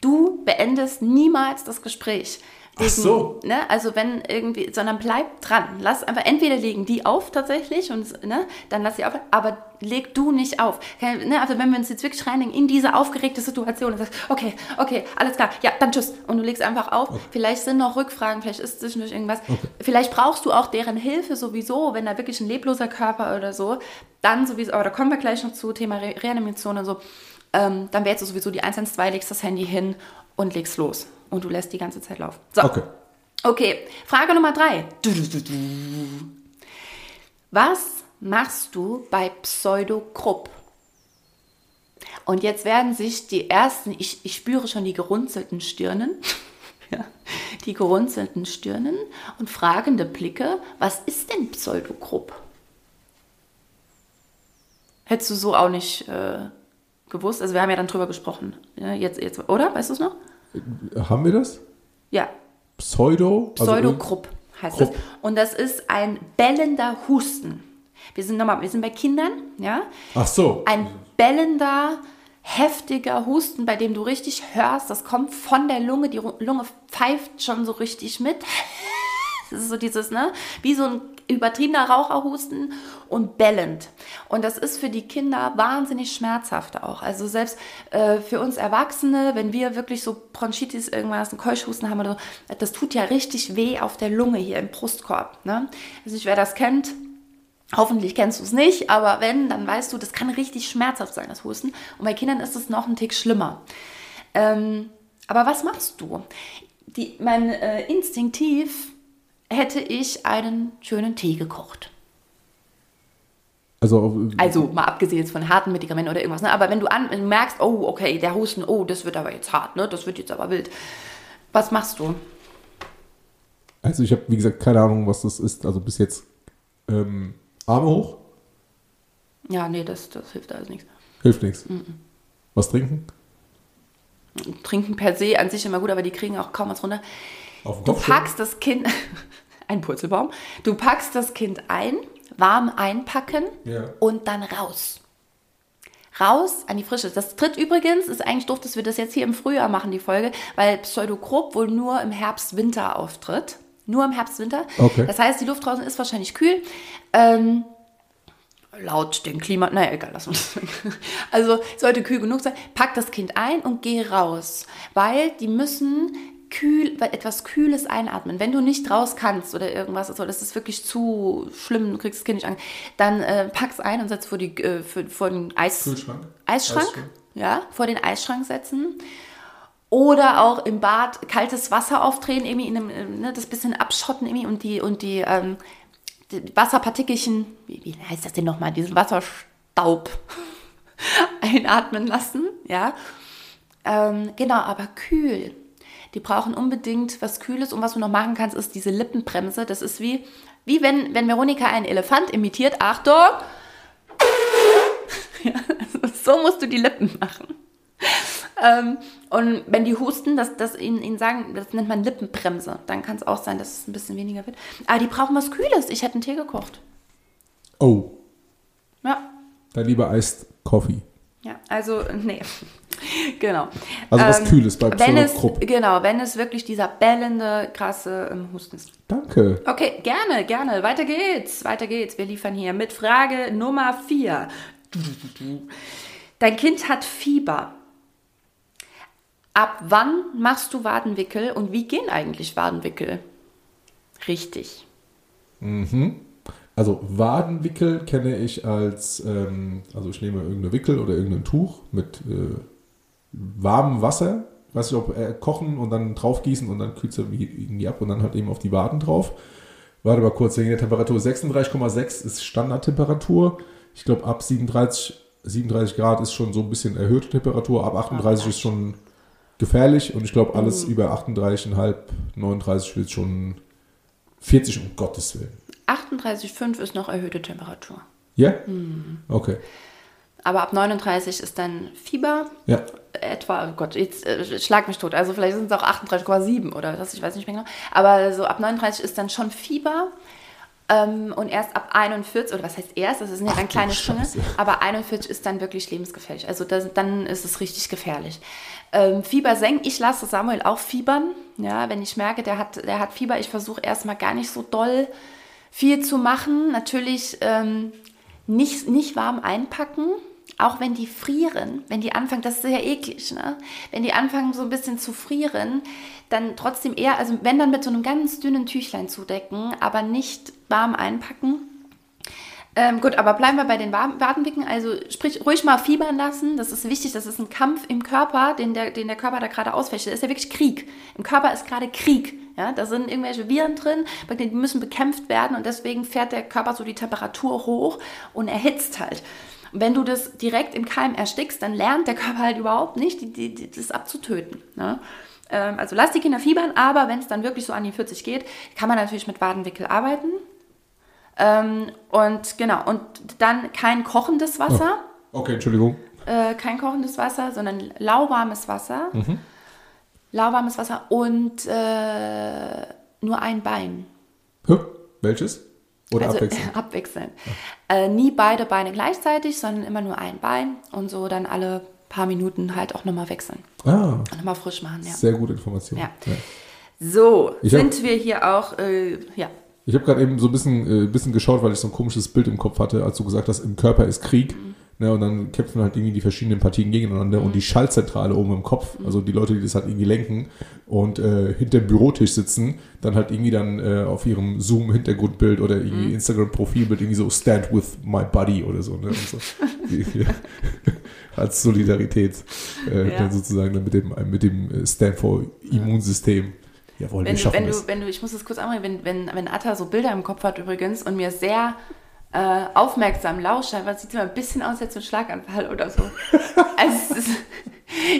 Du beendest niemals das Gespräch. Ach so. Ne, also wenn irgendwie, sondern bleib dran. Lass einfach, entweder legen die auf tatsächlich und ne, dann lass sie auf, aber leg du nicht auf. Kein- Ne, also wenn wir uns jetzt wirklich reinlegen in diese aufgeregte Situation und sagst, okay, okay, alles klar, ja, dann tschüss. Und du legst einfach auf. Vielleicht sind noch Rückfragen, vielleicht ist zwischendurch irgendwas. Vielleicht brauchst du auch deren Hilfe sowieso, wenn da wirklich ein lebloser Körper oder so, dann sowieso, aber da kommen wir gleich noch zu, Thema Re Reanimation und so. Ähm, dann wählst du sowieso die 112, legst das Handy hin und legst los. Und du lässt die ganze Zeit laufen. So. Okay. Okay, Frage Nummer drei. Was machst du bei Pseudokrupp? Und jetzt werden sich die ersten, ich, ich spüre schon die gerunzelten Stirnen, ja, die gerunzelten Stirnen und fragende Blicke, was ist denn Pseudokrupp? Hättest du so auch nicht äh, gewusst? Also wir haben ja dann drüber gesprochen. Ja, jetzt, jetzt, oder? Weißt du es noch? Haben wir das? Ja, Pseudo? Also Pseudokrupp heißt Krupp. das. Und das ist ein bellender Husten. Wir sind nochmal, wir sind bei Kindern, ja. Ach so. Ein bellender, heftiger Husten, bei dem du richtig hörst, das kommt von der Lunge, die Lunge pfeift schon so richtig mit. Das ist so dieses, ne, wie so ein übertriebener Raucherhusten und bellend. Und das ist für die Kinder wahnsinnig schmerzhaft auch. Also selbst äh, für uns Erwachsene, wenn wir wirklich so Bronchitis, irgendwas, einen Keuchhusten haben oder so, das tut ja richtig weh auf der Lunge hier im Brustkorb. Ne? Also nicht, wer das kennt, Hoffentlich kennst du es nicht, aber wenn, dann weißt du, das kann richtig schmerzhaft sein, das Husten. Und bei Kindern ist es noch ein Tick schlimmer. Ähm, aber was machst du? Die, mein äh, instinktiv hätte ich einen schönen Tee gekocht. Also, Also mal abgesehen jetzt von harten Medikamenten oder irgendwas. Ne? Aber wenn du, an, wenn du merkst, oh, okay, der Husten, oh, das wird aber jetzt hart, ne? das wird jetzt aber wild. Was machst du? also ich habe, wie gesagt, keine Ahnung, was das ist. Also bis jetzt ähm, Arme hoch, Ja, nee, das, das hilft alles nichts. hilft nichts. Mhm. Was trinken? Trinken per se an sich immer gut, aber die kriegen auch kaum was runter. Auf den Du Kopf stellen? packst das Kind, ein Purzelbaum, du packst das Kind ein, warm einpacken Ja. und dann raus. Raus an die Frische. Das tritt übrigens, ist eigentlich doof, dass wir das jetzt hier im Frühjahr machen, die Folge, weil Pseudokrupp wohl nur im Herbst, Winter auftritt. Nur im Herbst, Winter. Okay. Das heißt, die Luft draußen ist wahrscheinlich kühl. Ähm, laut dem Klima, naja, egal, lass uns. Also sollte kühl genug sein. Pack das Kind ein und geh raus, weil die müssen kühl, etwas Kühles einatmen. Wenn du nicht raus kannst oder irgendwas, also das ist wirklich zu schlimm, du kriegst das Kind nicht an, dann äh, pack's ein und setz vor, die, äh, für, vor den Eis, Kühlschrank? Eisschrank, Eisschrank. ja, vor den Eisschrank setzen. Oder auch im Bad kaltes Wasser aufdrehen, irgendwie in einem, äh, ne, das bisschen abschotten irgendwie und die, und die, ähm, die Wasserpartikelchen, wie, wie heißt das denn nochmal, diesen Wasserstaub einatmen lassen, ja. Ähm, genau, aber kühl. Die brauchen unbedingt was Kühles und was du noch machen kannst, ist diese Lippenbremse. Das ist wie, wie wenn, wenn Veronika einen Elefant imitiert. Achtung! Ja, also so musst du die Lippen machen. Ähm, und wenn die husten, dass das ihnen, ihnen sagen, das nennt man Lippenbremse. Dann kann es auch sein, dass es ein bisschen weniger wird. Aber die brauchen was Kühles. Ich hätte einen Tee gekocht. Oh, Ja, dann lieber Iced Coffee. ja, also, nee. genau. Also was Kühles bei Pseudokrupp. Genau, wenn es wirklich dieser bellende, krasse ähm, Husten ist. Danke. Okay, gerne, gerne. Weiter geht's. Weiter geht's. Wir liefern hier mit Frage Nummer 4. Dein Kind hat Fieber. Ab wann machst du Wadenwickel und wie gehen eigentlich Wadenwickel? Richtig. Also Wadenwickel kenne ich als, ähm, also ich nehme irgendeine Wickel oder irgendein Tuch mit äh, warmem Wasser, weiß ich ob äh, kochen und dann draufgießen und dann kühlt es irgendwie ab und dann halt eben auf die Waden drauf. Warte mal kurz, wegen der Temperatur 36,6 ist Standardtemperatur. Ich glaube ab 37, 37 Grad ist schon so ein bisschen erhöhte Temperatur, ab 38 ist schon gefährlich und ich glaube alles über 38,5, 39 wird schon 40 um Gottes Willen. 38,5 ist noch erhöhte Temperatur. Ja? Okay. Aber ab 39 ist dann Fieber. Ja. Etwa, oh Gott, jetzt äh, schlag mich tot. Also vielleicht sind es auch 38,7 oder das, ich weiß nicht mehr genau. Aber so ab 39 ist dann schon Fieber. Ähm, und erst ab 41, oder was heißt erst, das sind ja dann kleine Sprünge, aber 41 ist dann wirklich lebensgefährlich. Also das, dann ist es richtig gefährlich. Ähm, Fieber senken, ich lasse Samuel auch fiebern. Ja, wenn ich merke, der hat, der hat Fieber, ich versuche erstmal gar nicht so doll viel zu machen. Natürlich ähm, nicht, nicht warm einpacken, auch wenn die frieren, wenn die anfangen, das ist ja eklig, ne? Wenn die anfangen so ein bisschen zu frieren, dann trotzdem eher, also wenn dann mit so einem ganz dünnen Tüchlein zudecken, aber nicht warm einpacken. Ähm, gut, aber bleiben wir bei den Wa- Wadenwicken. Also sprich, ruhig mal fiebern lassen. Das ist wichtig. Das ist ein Kampf im Körper, den der, den der Körper da gerade ausfecht. Das ist ja wirklich Krieg. Im Körper ist gerade Krieg. Ja, da sind irgendwelche Viren drin, die müssen bekämpft werden und deswegen fährt der Körper so die Temperatur hoch und erhitzt halt. Und wenn du das direkt im Keim erstickst, dann lernt der Körper halt überhaupt nicht, die, die, die, das abzutöten. Ne? Ähm, also lass die Kinder fiebern, aber wenn es dann wirklich so an die 40 geht, kann man natürlich mit Wadenwickel arbeiten. Ähm, und genau, und dann kein kochendes Wasser, Okay, Entschuldigung. äh, kein kochendes Wasser, sondern lauwarmes Wasser. Mhm. Lauwarmes Wasser und äh, nur ein Bein. Hä? Welches? Oder also abwechselnd? abwechselnd. Äh, nie beide Beine gleichzeitig, sondern immer nur ein Bein und so dann alle paar Minuten halt auch nochmal wechseln. Ah, Und nochmal frisch machen, ja. sehr gute Information. Ja. So, Ich hab- sind wir hier auch, äh, ja. Ich habe gerade eben so ein bisschen, äh, bisschen geschaut, weil ich so ein komisches Bild im Kopf hatte, als du gesagt hast, im Körper ist Krieg. Mhm. Ne, und dann kämpfen halt irgendwie die verschiedenen Partien gegeneinander und die Schaltzentrale oben im Kopf, Mhm. also die Leute, die das halt irgendwie lenken und äh, hinter dem Bürotisch sitzen, dann halt irgendwie dann äh, auf ihrem Zoom-Hintergrundbild oder Mhm. irgendwie Instagram-Profilbild irgendwie so Stand with my buddy oder so. Ne, so. Als Solidarität äh, Ja. dann sozusagen dann mit dem, mit dem äh, Stand for Immunsystem. Jawohl, Wenn wir du, schaffen wenn es. du, wenn du, ich muss das kurz anbringen, wenn, wenn, wenn Atta so Bilder im Kopf hat übrigens und mir sehr äh, aufmerksam lauscht, dann sieht es immer ein bisschen aus als so ein Schlaganfall oder so. also ist,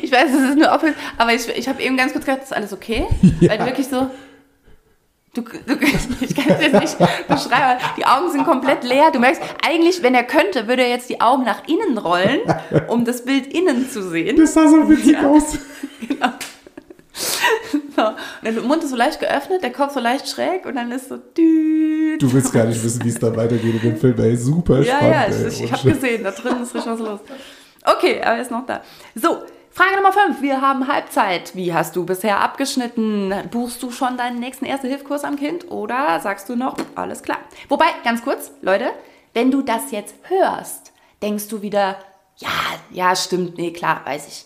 ich weiß, es ist nur auf, aber ich, ich habe eben ganz kurz gedacht, ist alles okay? Weil du wirklich so, du, du, ich kann es jetzt nicht beschreiben, aber die Augen sind komplett leer. Du merkst, eigentlich, wenn er könnte, würde er jetzt die Augen nach innen rollen, um das Bild innen zu sehen. Das sah so witzig Ja. aus. So. Und der Mund ist so leicht geöffnet, der Kopf so leicht schräg und dann ist so düt. Du willst gar nicht wissen, wie es dann weitergeht in dem Film. Ey, super Ja, spannend. ja, ey. ich, ich habe gesehen, da drin ist richtig was los. Okay, aber er ist noch da. So, Frage Nummer 5. Wir haben Halbzeit. Wie hast du bisher abgeschnitten? Buchst du schon deinen nächsten Erste-Hilfe-Kurs am Kind oder sagst du noch, alles klar? Wobei, ganz kurz, Leute, wenn du das jetzt hörst, denkst du wieder, ja, ja, stimmt, nee, klar, weiß ich.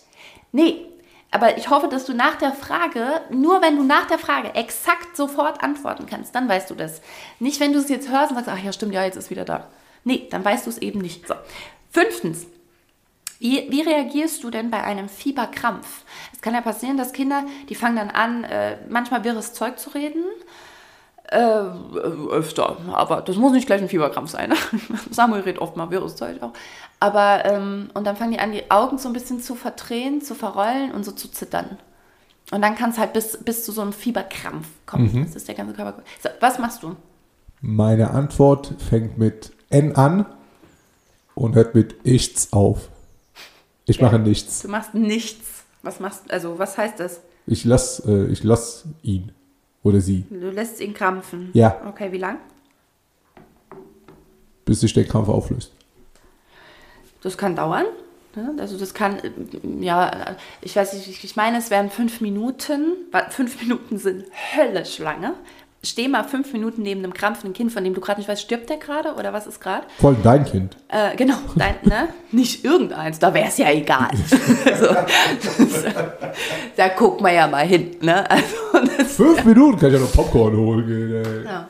Nee, aber ich hoffe, dass du nach der Frage, nur wenn du nach der Frage exakt sofort antworten kannst, dann weißt du das. Nicht, wenn du es jetzt hörst und sagst, ach ja, stimmt, ja, jetzt ist wieder da. Nee, dann weißt du es eben nicht. So. Fünftens, wie, wie reagierst du denn bei einem Fieberkrampf? Es kann ja passieren, dass Kinder, die fangen dann an, äh, manchmal wirres Zeug zu reden. Äh, öfter, aber das muss nicht gleich ein Fieberkrampf sein. Samuel redet oft mal wirres Zeug auch. Aber, ähm, und dann fangen die an, die Augen so ein bisschen zu verdrehen, zu verrollen und so zu zittern. Und dann kann es halt bis, bis zu so einem Fieberkrampf kommen. Das ist der ganze Körper. So, was machst du? Meine Antwort fängt mit N an und hört mit Ichts auf. Ich Ja. mache nichts. Du machst nichts. Was machst Also, was heißt das? Ich lass, äh, ich lass ihn oder sie, Du lässt ihn krampfen. Ja. Okay, wie lang? bis sich der Krampf auflöst. Das kann dauern. ne? Also das kann, äh, ja, ich weiß nicht, ich meine, es wären fünf Minuten. Fünf Minuten sind höllisch lange. Steh mal fünf Minuten neben einem krampfenden Kind, von dem du gerade nicht weißt, stirbt der gerade oder was ist gerade? Vor allem dein Kind. Äh, genau, dein, ne? nicht irgendeins, da wäre es ja egal. so, da guckt man ja mal hin. Ne? Also, Fünf Minuten kann ich ja noch Popcorn holen gehen, ja.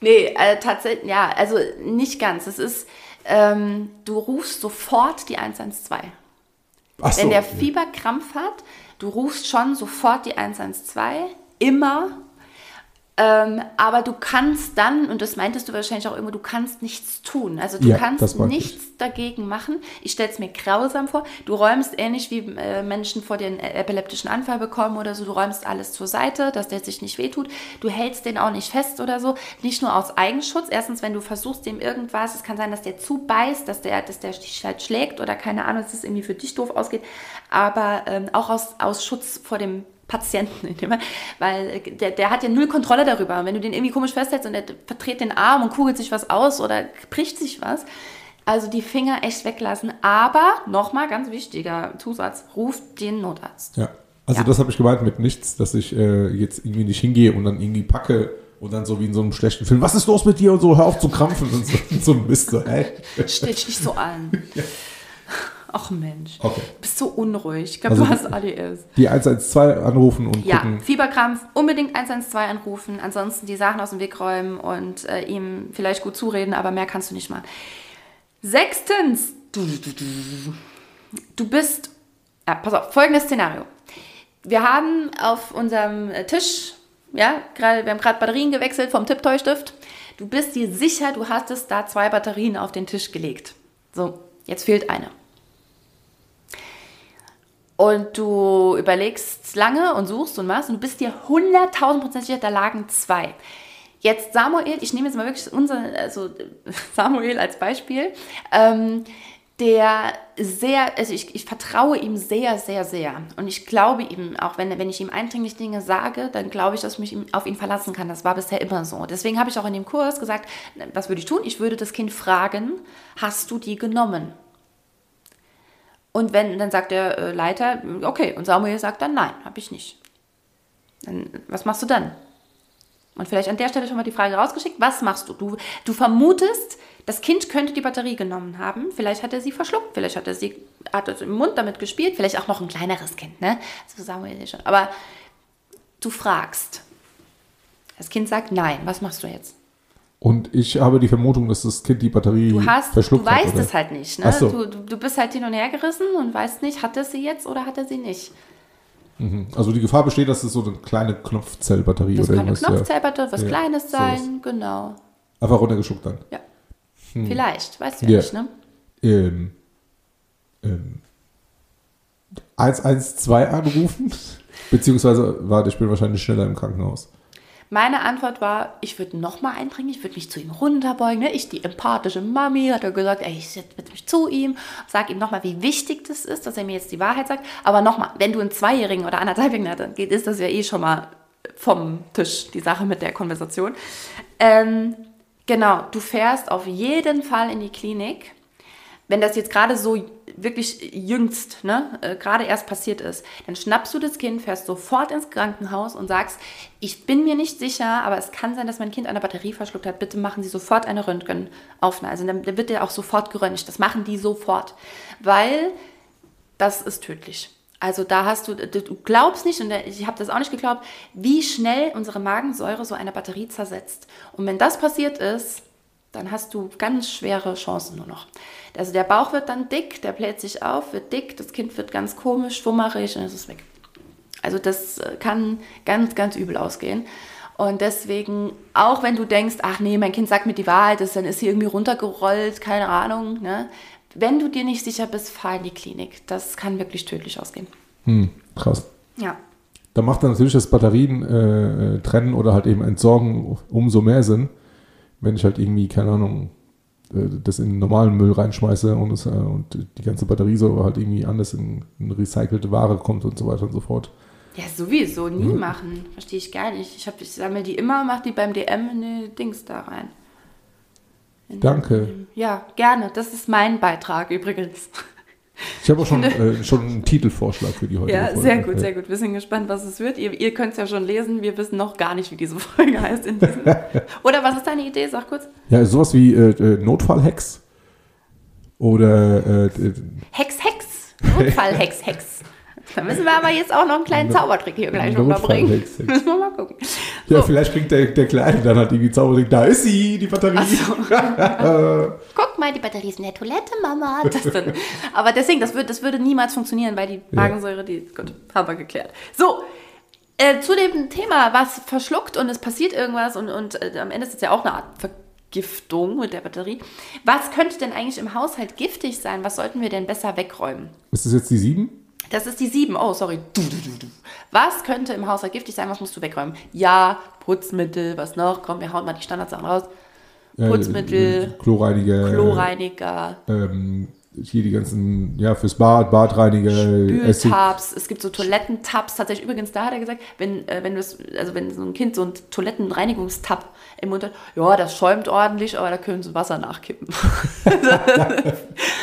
Nee, äh, tatsächlich, ja, also nicht ganz. Es ist, ähm, du rufst sofort die 112. Ach so. Wenn der Fieberkrampf hat, du rufst schon sofort die 112, immer. Ähm, aber du kannst dann, und das meintest du wahrscheinlich auch irgendwo, du kannst nichts tun. Also du Ja, kannst meinte ich. nichts dagegen machen. Ich stelle es mir grausam vor. Du räumst ähnlich wie äh, Menschen vor den äh, epileptischen Anfall bekommen oder so, du räumst alles zur Seite, dass der sich nicht wehtut. Du hältst den auch nicht fest oder so. Nicht nur aus Eigenschutz. Erstens, wenn du versuchst, dem irgendwas, es kann sein, dass der zubeißt, dass der, dass der dich halt schlägt oder keine Ahnung, dass es irgendwie für dich doof ausgeht. Aber ähm, auch aus, aus Schutz vor dem Patienten, in dem weil der, der hat ja null Kontrolle darüber. Und wenn du den irgendwie komisch festhältst und der verdreht den Arm und kugelt sich was aus oder bricht sich was, also die Finger echt weglassen. Aber, nochmal ganz wichtiger Zusatz, ruft den Notarzt. Ja. Also Ja. das habe ich gemeint mit nichts, dass ich äh, jetzt irgendwie nicht hingehe und dann irgendwie packe und dann so wie in so einem schlechten Film, was ist los mit dir und so, hör auf zu krampfen und so, so ein Mist. So, ey. Stell dich nicht so an. Ach Mensch, Okay. du bist so unruhig. Ich glaube, Also- du hast ADS. Die 112 anrufen und Ja, gucken. Fieberkrampf, unbedingt 112 anrufen, ansonsten die Sachen aus dem Weg räumen und äh, ihm vielleicht gut zureden, aber mehr kannst du nicht machen. Sechstens, du, du, du, du bist, ja, pass auf, folgendes Szenario. Wir haben auf unserem äh, Tisch, ja, gerade, wir haben gerade Batterien gewechselt vom Tipptoy-Stift. Du bist dir sicher, du hattest da zwei Batterien auf den Tisch gelegt. So, jetzt fehlt eine. Und du überlegst lange und suchst und machst und du bist dir 100.000% sicher, da lagen zwei. Jetzt Samuel, ich nehme jetzt mal wirklich unser, also Samuel als Beispiel, ähm, der sehr, also ich, ich vertraue ihm sehr, sehr, sehr. Und ich glaube ihm, auch wenn, wenn ich ihm eindringlich Dinge sage, dann glaube ich, dass ich mich auf ihn verlassen kann. Das war bisher immer so. Deswegen habe ich auch in dem Kurs gesagt, was würde ich tun? Ich würde das Kind fragen, hast du die genommen? Und wenn, dann sagt der äh, Leiter, okay, und Samuel sagt dann, nein, habe ich nicht. Dann, was machst du dann? Und vielleicht an der Stelle schon mal die Frage rausgeschickt, was machst du? Du, du vermutest, das Kind könnte die Batterie genommen haben, vielleicht hat er sie verschluckt, vielleicht hat er sie, hat er im Mund damit gespielt, vielleicht auch noch ein kleineres Kind, ne? So Samuel ja schon. Aber du fragst. Das Kind sagt nein, was machst du jetzt? Und ich habe die Vermutung, dass das Kind die Batterie Du hast, verschluckt du weißt hat. es halt nicht. Ne? So. Du, du, bist halt hin und her gerissen und weißt nicht, hat er sie jetzt oder hat er sie nicht. Also die Gefahr besteht, dass es so eine kleine Knopfzellbatterie Das oder kann eine irgendwas ja. Knopfzellbatterie, was Ja, Kleines sowas. sein, genau. Einfach runtergeschuckt dann. Ja. Vielleicht, weißt du ja Ja. nicht, ne? Ähm, ähm, 112 anrufen, beziehungsweise, warte, ich bin wahrscheinlich schneller im Krankenhaus. Meine Antwort war, ich würde nochmal eindringen, ich würde mich zu ihm runterbeugen. Ne? Ich, die empathische Mami, hat er gesagt, ey, ich setze mich zu ihm, sag ihm nochmal, wie wichtig das ist, dass er mir jetzt die Wahrheit sagt. Aber nochmal, wenn du einen Zweijährigen oder anderthalbjährigen hast, dann geht, ist das ja eh schon mal vom Tisch, die Sache mit der Konversation. Ähm, genau, du fährst auf jeden Fall in die Klinik. Wenn das jetzt gerade so wirklich jüngst, ne, äh, gerade erst passiert ist, dann schnappst du das Kind, fährst sofort ins Krankenhaus und sagst, ich bin mir nicht sicher, aber es kann sein, dass mein Kind eine Batterie verschluckt hat. Bitte machen Sie sofort eine Röntgenaufnahme. Also dann wird der auch sofort geröntgt. Das machen die sofort, weil das ist tödlich. Also da hast du, du du glaubst nicht, und ich habe das auch nicht geglaubt, wie schnell unsere Magensäure so eine Batterie zersetzt. Und wenn das passiert ist, dann hast du ganz schwere Chancen nur noch. Also der Bauch wird dann dick, der bläht sich auf, wird dick, das Kind wird ganz komisch, schwummerig und es ist weg. Also das äh, kann ganz, ganz übel ausgehen. Und deswegen, auch wenn du denkst, ach nee, mein Kind sagt mir die Wahrheit, das, dann ist sie irgendwie runtergerollt, keine Ahnung. Ne? Wenn du dir nicht sicher bist, fahr in die Klinik. Das kann wirklich tödlich ausgehen. Hm, krass. Ja. Da macht dann natürlich das Batterien äh, äh, trennen oder halt eben entsorgen umso mehr Sinn, wenn ich halt irgendwie, keine Ahnung, äh, das in den normalen Müll reinschmeiße und, es, äh, und die ganze Batterie so halt irgendwie anders in, in recycelte Ware kommt und so weiter und so fort. Ja, sowieso, nie machen. Verstehe ich gar nicht. Ich, hab- ich sammle die immer, mache die beim DM in die Dings da rein. In- Danke. Ja, gerne. Das ist mein Beitrag übrigens. Ich habe auch schon, äh, schon einen Titelvorschlag für die heutige Ja, Folge. sehr gut, sehr gut. Wir sind gespannt, was es wird. Ihr, ihr könnt es ja schon lesen. Wir wissen noch gar nicht, wie diese Folge heißt. Oder was ist deine Idee? Sag kurz. Ja, sowas wie äh, äh, Notfallhex oder äh, Hex, Hex. Notfall-Hex, Hex. Da müssen wir aber jetzt auch noch einen kleinen Zaubertrick hier gleich noch mal bringen. Notfall-Hex, Hex. Müssen wir mal gucken. Ja, So. vielleicht kriegt der, der Kleine dann halt irgendwie Zaubertrick. Da ist sie, die Batterie. Guck mal, die Batterie ist in der Toilette, Mama. Aber deswegen, das, wird, das würde niemals funktionieren, weil die Magensäure, die, gut, haben wir geklärt. So, äh, zu dem Thema, was verschluckt und es passiert irgendwas und, und äh, am Ende ist es ja auch eine Art Vergiftung mit der Batterie. Was könnte denn eigentlich im Haushalt giftig sein? Was sollten wir denn besser wegräumen? Ist das jetzt die sieben? Das ist die 7. Oh, sorry. Was könnte im Haushalt giftig sein? Was musst du wegräumen? Ja, Putzmittel, was noch? Komm, wir hauen mal die Standardsachen raus. Äh, Putzmittel, äh, Chlorreiniger. Chlorreiniger, Ähm, hier die ganzen, ja, fürs Bad, Badreiniger. Spültabs, es gibt so Toilettentabs. Tatsächlich übrigens, da hat er gesagt, wenn, äh, wenn, du es- also wenn so ein Kind so einen Toilettenreinigungstab im Mund hat, ja, das schäumt ordentlich, aber da können sie Wasser nachkippen.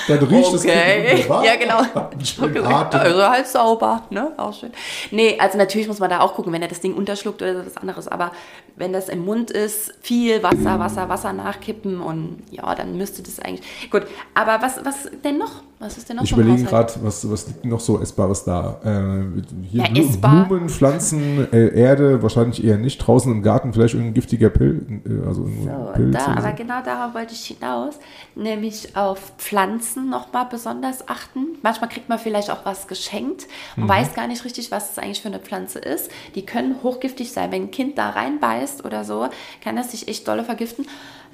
Dann riecht es Okay, ja genau. Atem. Also halt sauber, ne? Auch schön. Nee, also natürlich muss man da auch gucken, wenn er das Ding unterschluckt oder so was anderes. Aber wenn das im Mund ist, viel Wasser, Wasser, Wasser nachkippen und ja, dann müsste das eigentlich. Gut, aber was, was denn noch? Was ist denn noch Ich überlege gerade, was, was liegt noch so Essbares da? Äh, hier Ja, essbar. Blumen, Pflanzen, äh, Erde, wahrscheinlich eher nicht. Draußen im Garten vielleicht irgendein giftiger Pil äh, also So, Pilz. da, so. aber genau darauf wollte ich hinaus, nämlich auf Pflanzen nochmal besonders achten. Manchmal kriegt man vielleicht auch was geschenkt und Mhm. weiß gar nicht richtig, was es eigentlich für eine Pflanze ist. Die können hochgiftig sein. Wenn ein Kind da reinbeißt oder so, kann das sich echt dolle vergiften.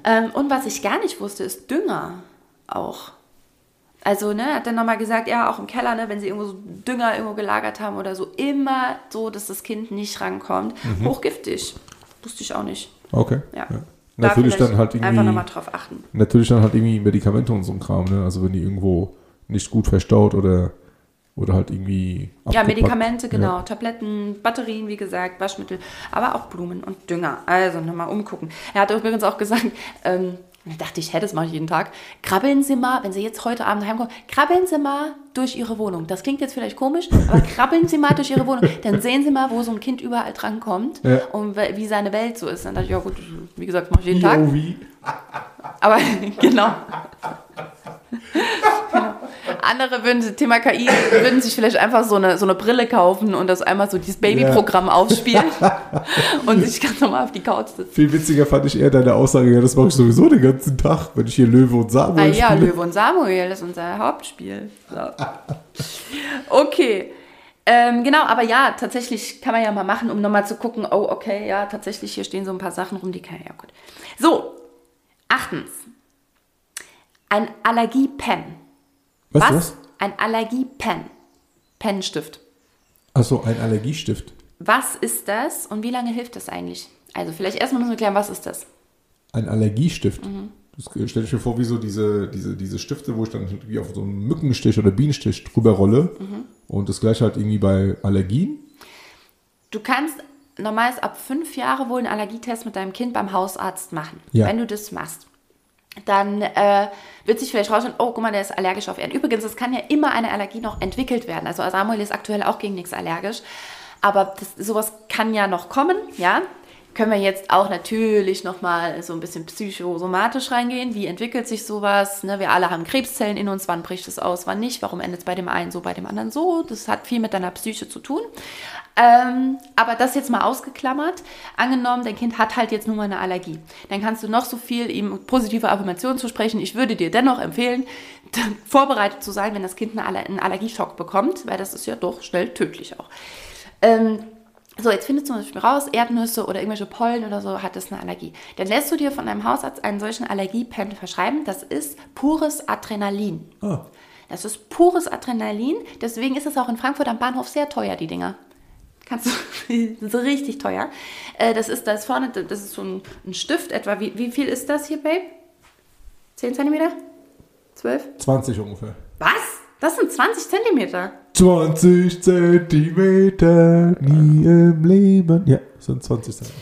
Ähm, und was ich gar nicht wusste, ist Dünger auch. Also, ne, hat dann nochmal gesagt, ja, auch im Keller, ne, wenn sie irgendwo so Dünger irgendwo gelagert haben oder so, immer so, dass das Kind nicht rankommt. Mhm. Hochgiftig. Wusste ich auch nicht. Okay. Ja. Ja. Natürlich dann halt Einfach irgendwie, nochmal drauf achten. natürlich dann halt irgendwie Medikamente und so ein Kram, ne? Also wenn die irgendwo nicht gut verstaut oder, oder halt irgendwie Ja, abgepackt. Medikamente, genau. Ja. Tabletten, Batterien, wie gesagt, Waschmittel, aber auch Blumen und Dünger. Also nochmal umgucken. Er hat übrigens auch gesagt, ähm, da dachte ich, hä, das mache ich jeden Tag. Krabbeln Sie mal, wenn Sie jetzt heute Abend heimkommen, krabbeln Sie mal durch Ihre Wohnung. Das klingt jetzt vielleicht komisch, aber krabbeln Sie mal durch Ihre Wohnung. Dann sehen Sie mal, wo so ein Kind überall drankommt Ja. und wie seine Welt so ist. Dann dachte ich, ja gut, wie gesagt, mache ich jeden Tag. Aber genau. Andere würden, Thema KI, würden sich vielleicht einfach so eine, so eine Brille kaufen und das einmal so dieses Babyprogramm aufspielen und sich ganz normal auf die Couch sitzen. Viel witziger fand ich eher deine Aussage, ja, das mache ich sowieso den ganzen Tag, wenn ich hier Löwe und Ah Samuel ja, spiele. Löwe und Samuel, das ist unser Hauptspiel. So. Okay. Ähm, genau, aber ja, tatsächlich kann man ja mal machen, um nochmal zu gucken, oh, okay, ja, tatsächlich, hier stehen so ein paar Sachen rum, die kann ja gut. So, achtens. Ein Allergie-Pen. Was, Was? was? Ein Allergie-Pen. Pennstift. Achso, ein Allergiestift. Was ist das und wie lange hilft das eigentlich? Also vielleicht erstmal müssen wir klären, was ist das? Ein Allergiestift. Mhm. Das stelle ich mir vor, wie so diese, diese, diese Stifte, wo ich dann wie auf so einen Mückenstich oder Bienenstich drüber rolle. Mhm. Und das gleiche halt irgendwie bei Allergien. Du kannst normalerweise ab fünf Jahre wohl einen Allergietest mit deinem Kind beim Hausarzt machen. Ja. Wenn du das machst, dann äh, wird sich vielleicht rausstellen, oh, guck mal, der ist allergisch auf Erden. Übrigens, es kann ja immer eine Allergie noch entwickelt werden. Also Samuel ist aktuell auch gegen nichts allergisch. Aber das, sowas kann ja noch kommen, ja. Können wir jetzt auch natürlich nochmal so ein bisschen psychosomatisch reingehen. Wie entwickelt sich sowas? Ne, wir alle haben Krebszellen in uns. Wann bricht es aus, wann nicht? Warum endet es bei dem einen so, bei dem anderen so? Das hat viel mit deiner Psyche zu tun. Ähm, aber das jetzt mal ausgeklammert. Angenommen, dein Kind hat halt jetzt nun mal eine Allergie. Dann kannst du noch so viel ihm positive Affirmationen zusprechen. Ich würde dir dennoch empfehlen, vorbereitet zu sein, wenn das Kind einen Allergieschock bekommt, weil das ist ja doch schnell tödlich auch. Ähm, so, jetzt findest du zum Beispiel raus, Erdnüsse oder irgendwelche Pollen oder so, hat das eine Allergie. Dann lässt du dir von deinem Hausarzt einen solchen Allergiepen verschreiben. Das ist pures Adrenalin. Ah, Das ist pures Adrenalin. Deswegen ist es auch in Frankfurt am Bahnhof sehr teuer, die Dinger. Kannst du, so richtig teuer. Äh, das ist das vorne, das ist so ein, ein Stift etwa. Wie, wie viel ist das hier, Babe? 10 Zentimeter? 12? 20 ungefähr. Was? Das sind 20 Zentimeter. 20 Zentimeter, nie im Leben. Ja, sind 20 Zentimeter.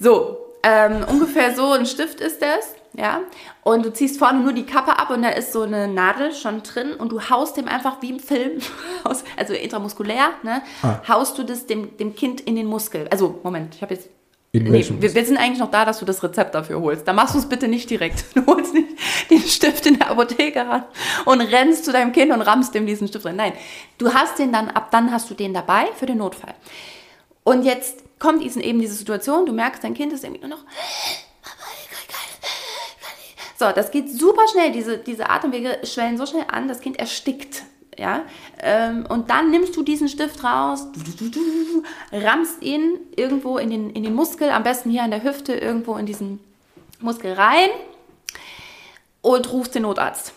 So, ähm, ungefähr so ein Stift ist das. ja, und du ziehst vorne nur die Kappe ab und da ist so eine Nadel schon drin und du haust dem einfach wie im Film, also intramuskulär, ne, Ah. haust du das dem, dem Kind in den Muskel. Also, Moment, ich habe jetzt Nee, wir, wir sind eigentlich noch da, dass du das Rezept dafür holst. Da machst du es bitte nicht direkt. Du holst nicht den Stift in der Apotheke ran und rennst zu deinem Kind und rammst dem diesen Stift rein. Nein, du hast den dann, ab dann hast du den dabei für den Notfall. Und jetzt kommt eben diese Situation, du merkst, dein Kind ist irgendwie nur noch. So, das geht super schnell. Diese, diese Atemwege schwellen so schnell an, das Kind erstickt. Ja? Ähm, und dann nimmst du diesen Stift raus, rammst ihn irgendwo in den, in den Muskel, am besten hier an der Hüfte, irgendwo in diesen Muskel rein und rufst den Notarzt.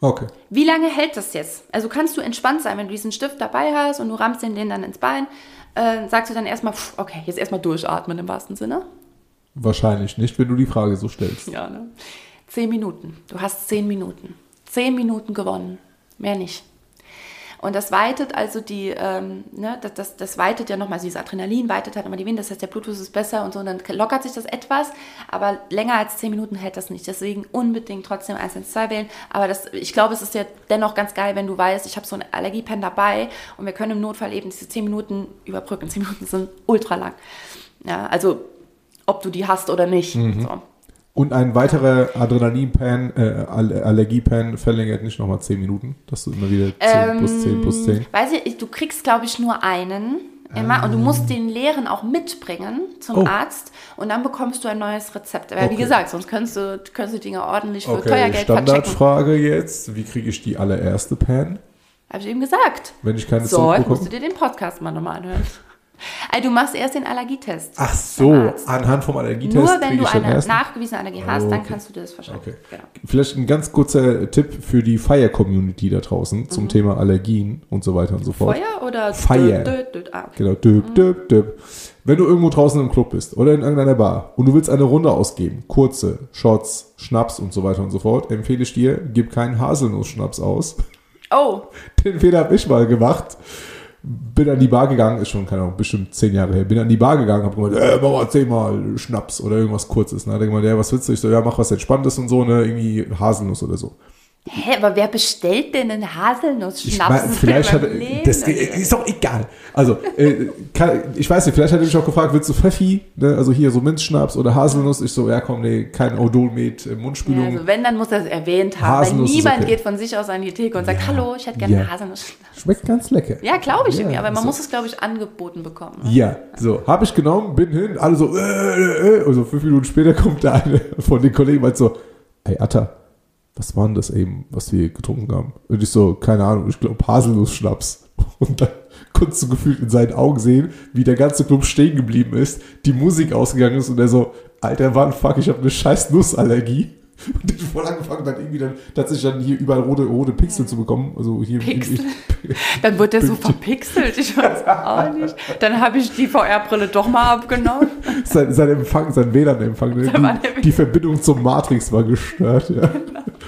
Okay. Wie lange hält das jetzt? Also kannst du entspannt sein, wenn du diesen Stift dabei hast und du rammst den, den dann ins Bein, äh, sagst du dann erstmal, pff, okay, jetzt erstmal durchatmen im wahrsten Sinne. Wahrscheinlich nicht, wenn du die Frage so stellst. Ja, ne? Zehn Minuten. Du hast zehn Minuten. Zehn Minuten gewonnen. Mehr nicht. Und das weitet also die, ähm, ne, das, das, das weitet ja nochmal, also dieses Adrenalin weitet halt nochmal die Venen, das heißt, der Blutfluss ist besser und so, und dann lockert sich das etwas, aber länger als zehn Minuten hält das nicht. Deswegen unbedingt trotzdem 112 wählen. Aber das, ich glaube, es ist ja dennoch ganz geil, wenn du weißt, ich habe so eine Allergiepen dabei und wir können im Notfall eben diese zehn Minuten überbrücken. Zehn Minuten sind ultra lang. Ja, also ob du die hast oder nicht. So. Und ein weiterer Adrenalin-Pan, äh, All- Allergie-Pan verlängert nicht nochmal 10 Minuten, dass du immer wieder 10 plus 10 plus 10. Weiß ich, du kriegst, glaube ich, nur einen immer und du musst den leeren auch mitbringen zum Ah. Oh. Arzt und dann bekommst du ein neues Rezept. Aber wie Okay. gesagt, sonst könntest du, könntest du Dinge ordentlich für Okay, Steuergeld verchecken. Standardfrage jetzt. Wie kriege ich die allererste Pan, Habe ich eben gesagt. wenn ich keine So, jetzt musst du zurückbekomme? dir den Podcast mal nochmal anhören. Also du machst erst den Allergietest. Ach so, anhand vom Allergietest Nur wenn du eine nachgewiesene Allergie hast, Oh, dann okay. kannst du dir das verschreiben. Okay. Genau. Vielleicht ein ganz kurzer Tipp für die Fire-Community da draußen zum Thema Allergien und so weiter und so fort. Mhm. Feuer oder Feier. Dö, dö, dö. Ah, okay. Genau, düb, düb, düb. Wenn du irgendwo draußen im Club bist oder in irgendeiner Bar und du willst eine Runde ausgeben, kurze, Shots, Schnaps und so weiter und so fort, empfehle ich dir, gib keinen Haselnuss-Schnaps aus. Oh, Den Fehler habe ich mal gemacht. Bin an die Bar gegangen, ist schon, keine Ahnung, bestimmt zehn Jahre her. Bin an die Bar gegangen, hab gemeint, äh, mach mal zehnmal Schnaps oder irgendwas Kurzes. Ne? Hat er gemeint, ja, was willst du? Ich so, ja, mach was Entspanntes und so, ne, irgendwie Haselnuss oder so. Hä, aber wer bestellt denn einen Haselnuss-Schnaps? Ich mein, Das vielleicht hat das ist doch egal. Also, äh, kann, ich weiß nicht, vielleicht hat er mich auch gefragt, willst du Pfeffi? Ne? Also hier so Minzschnaps oder Haselnuss? Ich so, ja komm, nee, kein Odol-Met, äh, Ja, Mundspülung. also wenn, dann muss er es erwähnt haben. Weil Haselnuss ist niemand okay. geht von sich aus an die Theke und sagt, hallo, ich hätte gerne Ja. einen Haselnuss. Schmeckt ganz lecker. Ja, glaube ich Ja, irgendwie, aber man so. muss es, glaube ich, angeboten bekommen. Ne? Ja, so, habe ich genommen, bin hin, alle so, äh, äh, äh, und so fünf Minuten später kommt da eine von den Kollegen und so, ey Atta, was war denn das eben, was wir getrunken haben? Und ich so, keine Ahnung, ich glaube Haselnuss-Schnaps. Und dann konntest du gefühlt in seinen Augen sehen, wie der ganze Club stehen geblieben ist, die Musik ausgegangen ist und er so, Alter, Mann, fuck, ich habe eine scheiß Nussallergie. Und ich voll angefangen, dann irgendwie dann tatsächlich dann hier überall rote, rote Pixel zu bekommen. Also hier Pixel? Dann wird der so verpixelt, ich weiß auch nicht. Dann habe ich die VR-Brille doch mal abgenommen. sein, sein Empfang, sein WLAN-Empfang, ne? Die, die Verbindung zum Matrix war gestört, ja.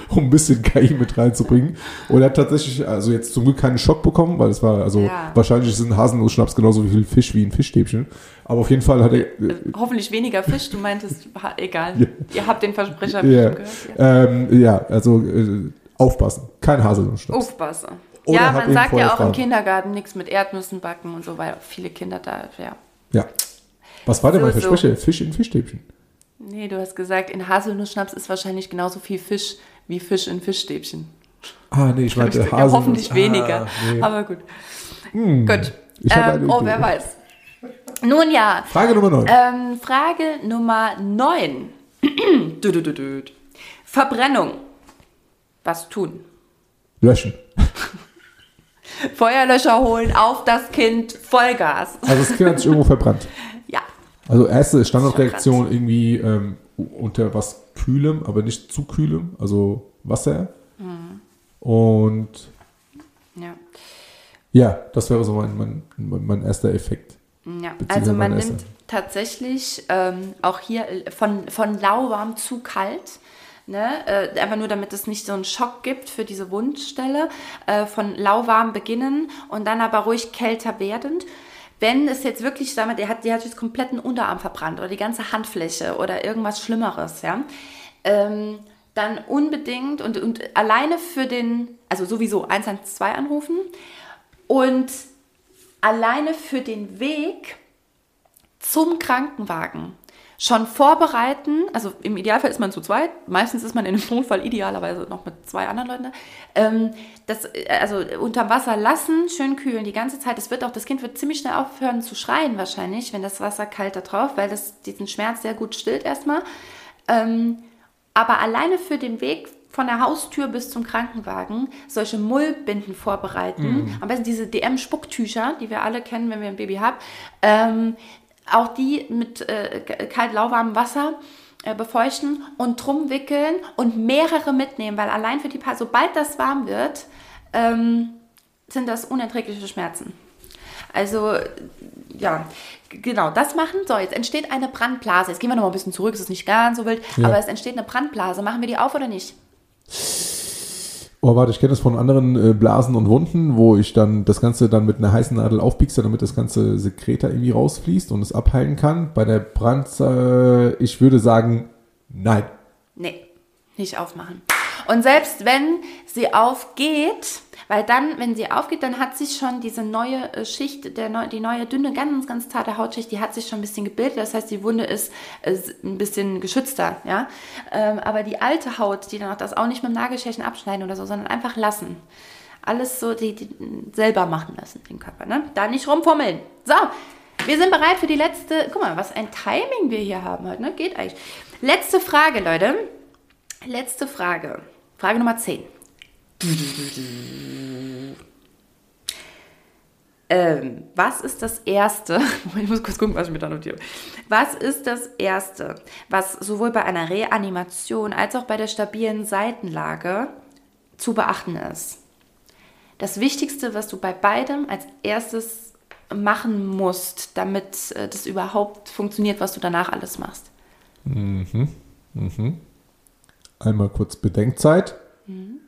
um ein bisschen KI mit reinzubringen. Und er hat tatsächlich, also jetzt zum Glück keinen Schock bekommen, weil es war, also Ja. wahrscheinlich ist ein Haselnuss-Schnaps genauso viel Fisch wie ein Fischstäbchen. Aber auf jeden Fall hat er, äh, Hoffentlich weniger Fisch, du meintest, egal. Ja. Ihr habt den Versprecher ja, gehört. Ja. ähm, ja, also äh, aufpassen, kein Haselnuss-Schnaps. Aufpasse. Oder Ja, man sagt ja auch im fragen. Kindergarten nichts mit Erdnüssen backen und so, weil viele Kinder da, ja. Ja. Was war denn So, mein so. Versprecher? Fisch in Fischstäbchen. Nee, du hast gesagt, in Haselnussschnaps ist wahrscheinlich genauso viel Fisch wie Fisch in Fischstäbchen. Ah, nee, ich meinte ja, hoffentlich weniger. Ah, nee. Aber gut. Hm, Gut. Ähm, oh, wer weiß. Nun ja, Frage Nummer 9. ähm, Frage Nummer 9. Dü, dü, dü, dü. Verbrennung. Was tun? Löschen. Feuerlöscher holen, auf das Kind, Vollgas. Also das Kind hat sich irgendwo verbrannt. Ja. Also erste Standardreaktion irgendwie ähm, unter was Kühlem, aber nicht zu kühlem, also Wasser. Mhm. Und Ja. ja, das wäre so mein, mein, mein erster Effekt. Ja, also man nimmt Essen. tatsächlich ähm, auch hier äh, von, von lauwarm zu kalt. Ne? Äh, einfach nur, damit es nicht so einen Schock gibt für diese Wundstelle. Äh, von lauwarm beginnen und dann aber ruhig kälter werdend. Wenn es jetzt wirklich, sagen wir, der hat, der hat jetzt kompletten Unterarm verbrannt oder die ganze Handfläche oder irgendwas Schlimmeres, ja, ähm, dann unbedingt und, und alleine für den, also sowieso 112 anrufen und alleine für den Weg zum Krankenwagen schon vorbereiten, also im Idealfall ist man zu zweit, meistens ist man in einem Notfall idealerweise noch mit zwei anderen Leuten, ähm, das, also unterm Wasser lassen, schön kühlen die ganze Zeit. Das wird auch, das Kind wird ziemlich schnell aufhören zu schreien wahrscheinlich, wenn das Wasser kalt da drauf, weil das diesen Schmerz sehr gut stillt erstmal. Ähm, aber alleine für den Weg von der Haustür bis zum Krankenwagen solche Mullbinden vorbereiten. Mhm. Am besten diese DM-Spucktücher, die wir alle kennen, wenn wir ein Baby haben. Ähm, auch die mit äh, kalt-lauwarmem Wasser äh, befeuchten und drum wickeln und mehrere mitnehmen, weil allein für die Paar, sobald das warm wird, ähm, sind das unerträgliche Schmerzen. Also, ja, genau, das machen. So, jetzt entsteht eine Brandblase. Jetzt gehen wir noch mal ein bisschen zurück, es ist nicht ganz so wild, ja. aber es entsteht eine Brandblase. Machen wir die auf oder nicht? Oh, warte, ich kenne das von anderen äh, Blasen und Wunden, wo ich dann das Ganze dann mit einer heißen Nadel aufpiekse, damit das ganze Sekret da irgendwie rausfließt und es abheilen kann. Bei der Brand, äh, ich würde sagen, nein. Nee, nicht aufmachen. Und selbst wenn sie aufgeht, weil dann, wenn sie aufgeht, dann hat sich schon diese neue äh, Schicht, der neu, die neue dünne, ganz, ganz zarte Hautschicht, die hat sich schon ein bisschen gebildet. Das heißt, die Wunde ist, ist ein bisschen geschützter. Ja? Ähm, aber die alte Haut, die dann auch das auch nicht mit dem Nagelschärchen abschneiden oder so, sondern einfach lassen. Alles so die, die selber machen lassen, den Körper. Ne? Da nicht rumfummeln. So, wir sind bereit für die letzte. Guck mal, was ein Timing wir hier haben heute. Ne? Geht eigentlich. Letzte Frage, Leute. Letzte Frage. Frage Nummer 10. Ähm, was ist das Erste? Ich muss kurz gucken, was ich mir da notiere. Was ist das Erste, was sowohl bei einer Reanimation als auch bei der stabilen Seitenlage zu beachten ist? Das Wichtigste, was du bei beidem als erstes machen musst, damit äh, das überhaupt funktioniert, was du danach alles machst. Mhm. Mhm. Einmal kurz Bedenkzeit. Mhm.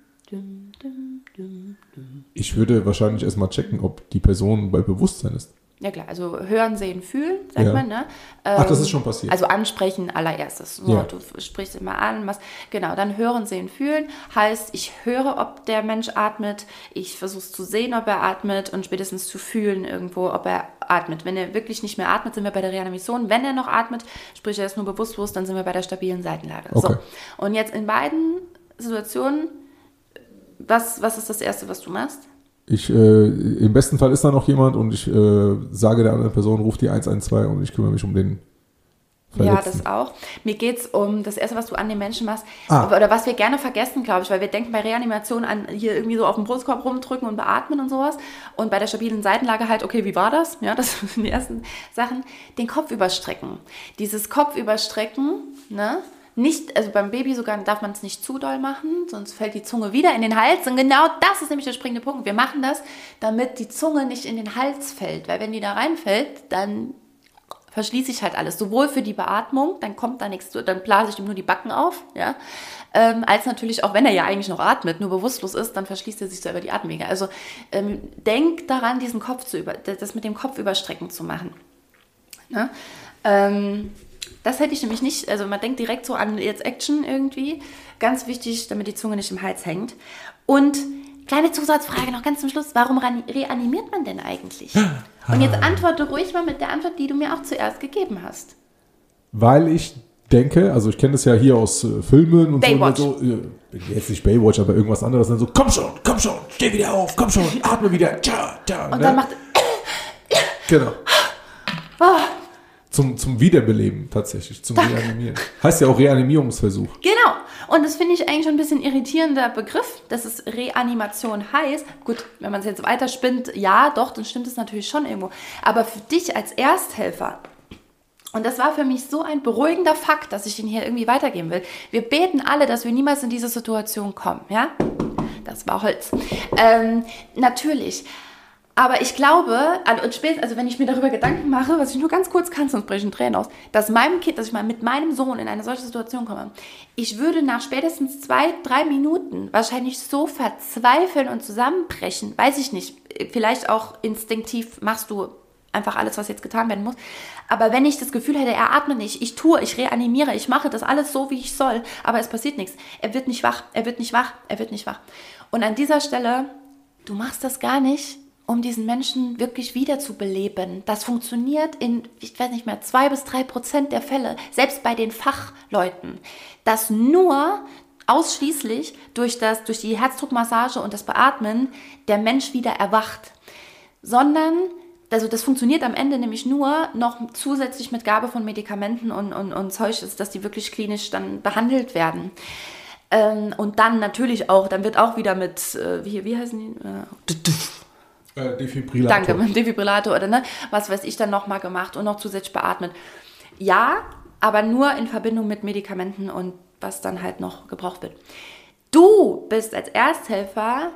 Ich würde wahrscheinlich erstmal checken, ob die Person bei Bewusstsein ist. Ja klar, also hören, sehen, fühlen, sagt ja. man, ne? Ähm, Ach, das ist schon passiert. Also ansprechen allererstes. So, ja. Du sprichst immer an, was, genau, dann hören, sehen, fühlen heißt, ich höre, ob der Mensch atmet, ich versuche zu sehen, ob er atmet und spätestens zu fühlen irgendwo, ob er atmet. Wenn er wirklich nicht mehr atmet, sind wir bei der Reanimation. Wenn er noch atmet, sprich er ist nur bewusstlos, dann sind wir bei der stabilen Seitenlage. Okay. So. Und jetzt in beiden Situationen was, was ist das Erste, was du machst? Ich, äh, im besten Fall ist da noch jemand und ich äh, sage der anderen Person, ruf die 112 und ich kümmere mich um den Verletzten. Ja, das auch. Mir geht es um das Erste, was du an den Menschen machst. Ah. Oder was wir gerne vergessen, glaube ich, weil wir denken bei Reanimation an hier irgendwie so auf dem Brustkorb rumdrücken und beatmen und sowas. Und bei der stabilen Seitenlage halt, okay, wie war das? Ja, das sind die ersten Sachen. Den Kopf überstrecken. Dieses Kopf überstrecken, ne? Nicht, also beim Baby sogar darf man es nicht zu doll machen, sonst fällt die Zunge wieder in den Hals. Und genau das ist nämlich der springende Punkt. Wir machen das, damit die Zunge nicht in den Hals fällt. Weil wenn die da reinfällt, dann verschließe ich halt alles. Sowohl für die Beatmung, dann kommt da nichts, dann blase ich ihm nur die Backen auf, ja. Ähm, als natürlich auch, wenn er ja eigentlich noch atmet, nur bewusstlos ist, dann verschließt er sich selber die Atemwege. Also ähm, denk daran, diesen Kopf zu über, das mit dem Kopf überstrecken zu machen. Ne? Ähm, das hätte ich nämlich nicht, also man denkt direkt so an jetzt Action irgendwie. Ganz wichtig, damit die Zunge nicht im Hals hängt. Und kleine Zusatzfrage noch ganz zum Schluss. Warum reanimiert man denn eigentlich? Und jetzt antworte ruhig mal mit der Antwort, die du mir auch zuerst gegeben hast. Weil ich denke, also ich kenne das ja hier aus äh, Filmen und Baywatch. so, so äh, jetzt nicht Baywatch, aber irgendwas anderes, dann so, komm schon, komm schon, steh wieder auf, komm schon, atme wieder, tja, tja. Und ne? dann macht Genau. Oh, zum, zum Wiederbeleben tatsächlich, zum Danke. Reanimieren. Heißt ja auch Reanimierungsversuch. Genau. Und das finde ich eigentlich schon ein bisschen irritierender Begriff, dass es Reanimation heißt. Gut, wenn man es jetzt weiterspinnt, ja, doch, dann stimmt es natürlich schon irgendwo. Aber für dich als Ersthelfer, und das war für mich so ein beruhigender Fakt, dass ich ihn hier irgendwie weitergeben will. Wir beten alle, dass wir niemals in diese Situation kommen, ja? Das war Holz. Ähm, natürlich. Aber ich glaube, und spätestens, also wenn ich mir darüber Gedanken mache, was ich nur ganz kurz kann, sonst brechen Tränen aus, dass meinem Kind, dass ich mal mit meinem Sohn in eine solche Situation komme, ich würde nach spätestens zwei, drei Minuten wahrscheinlich so verzweifeln und zusammenbrechen, weiß ich nicht. Vielleicht auch instinktiv machst du einfach alles, was jetzt getan werden muss. Aber wenn ich das Gefühl hätte, er atmet nicht, ich tue, ich reanimiere, ich mache das alles so, wie ich soll, aber es passiert nichts. Er wird nicht wach, er wird nicht wach, er wird nicht wach. Und an dieser Stelle, du machst das gar nicht, um diesen Menschen wirklich wiederzubeleben. Das funktioniert in, ich weiß nicht mehr, zwei bis drei Prozent der Fälle, selbst bei den Fachleuten. Das nur ausschließlich durch, das, durch die Herzdruckmassage und das Beatmen der Mensch wieder erwacht. Sondern also das funktioniert am Ende nämlich nur noch zusätzlich mit Gabe von Medikamenten und, und, und Zeug, dass die wirklich klinisch dann behandelt werden. Ähm, und dann natürlich auch, dann wird auch wieder mit, äh, wie, wie heißen die? Äh, Defibrillator. Danke, mit Defibrillator oder ne, was weiß ich dann nochmal gemacht und noch zusätzlich beatmet. Ja, aber nur in Verbindung mit Medikamenten und was dann halt noch gebraucht wird. Du bist als Ersthelfer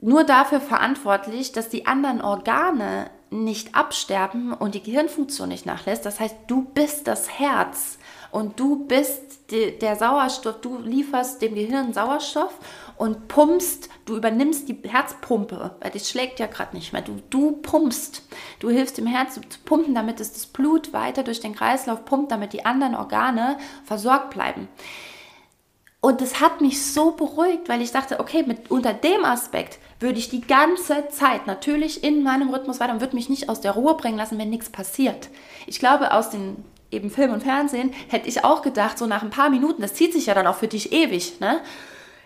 nur dafür verantwortlich, dass die anderen Organe nicht absterben und die Gehirnfunktion nicht nachlässt. Das heißt, du bist das Herz und du bist die, der Sauerstoff, du lieferst dem Gehirn Sauerstoff und pumpst, du übernimmst die Herzpumpe, weil das schlägt ja gerade nicht mehr. Du, du pumpst, du hilfst dem Herz zu pumpen, damit es das Blut weiter durch den Kreislauf pumpt, damit die anderen Organe versorgt bleiben. Und das hat mich so beruhigt, weil ich dachte, okay, mit, unter dem Aspekt würde ich die ganze Zeit natürlich in meinem Rhythmus weiter und würde mich nicht aus der Ruhe bringen lassen, wenn nichts passiert. Ich glaube, aus den eben Film und Fernsehen hätte ich auch gedacht, so nach ein paar Minuten, das zieht sich ja dann auch für dich ewig, ne?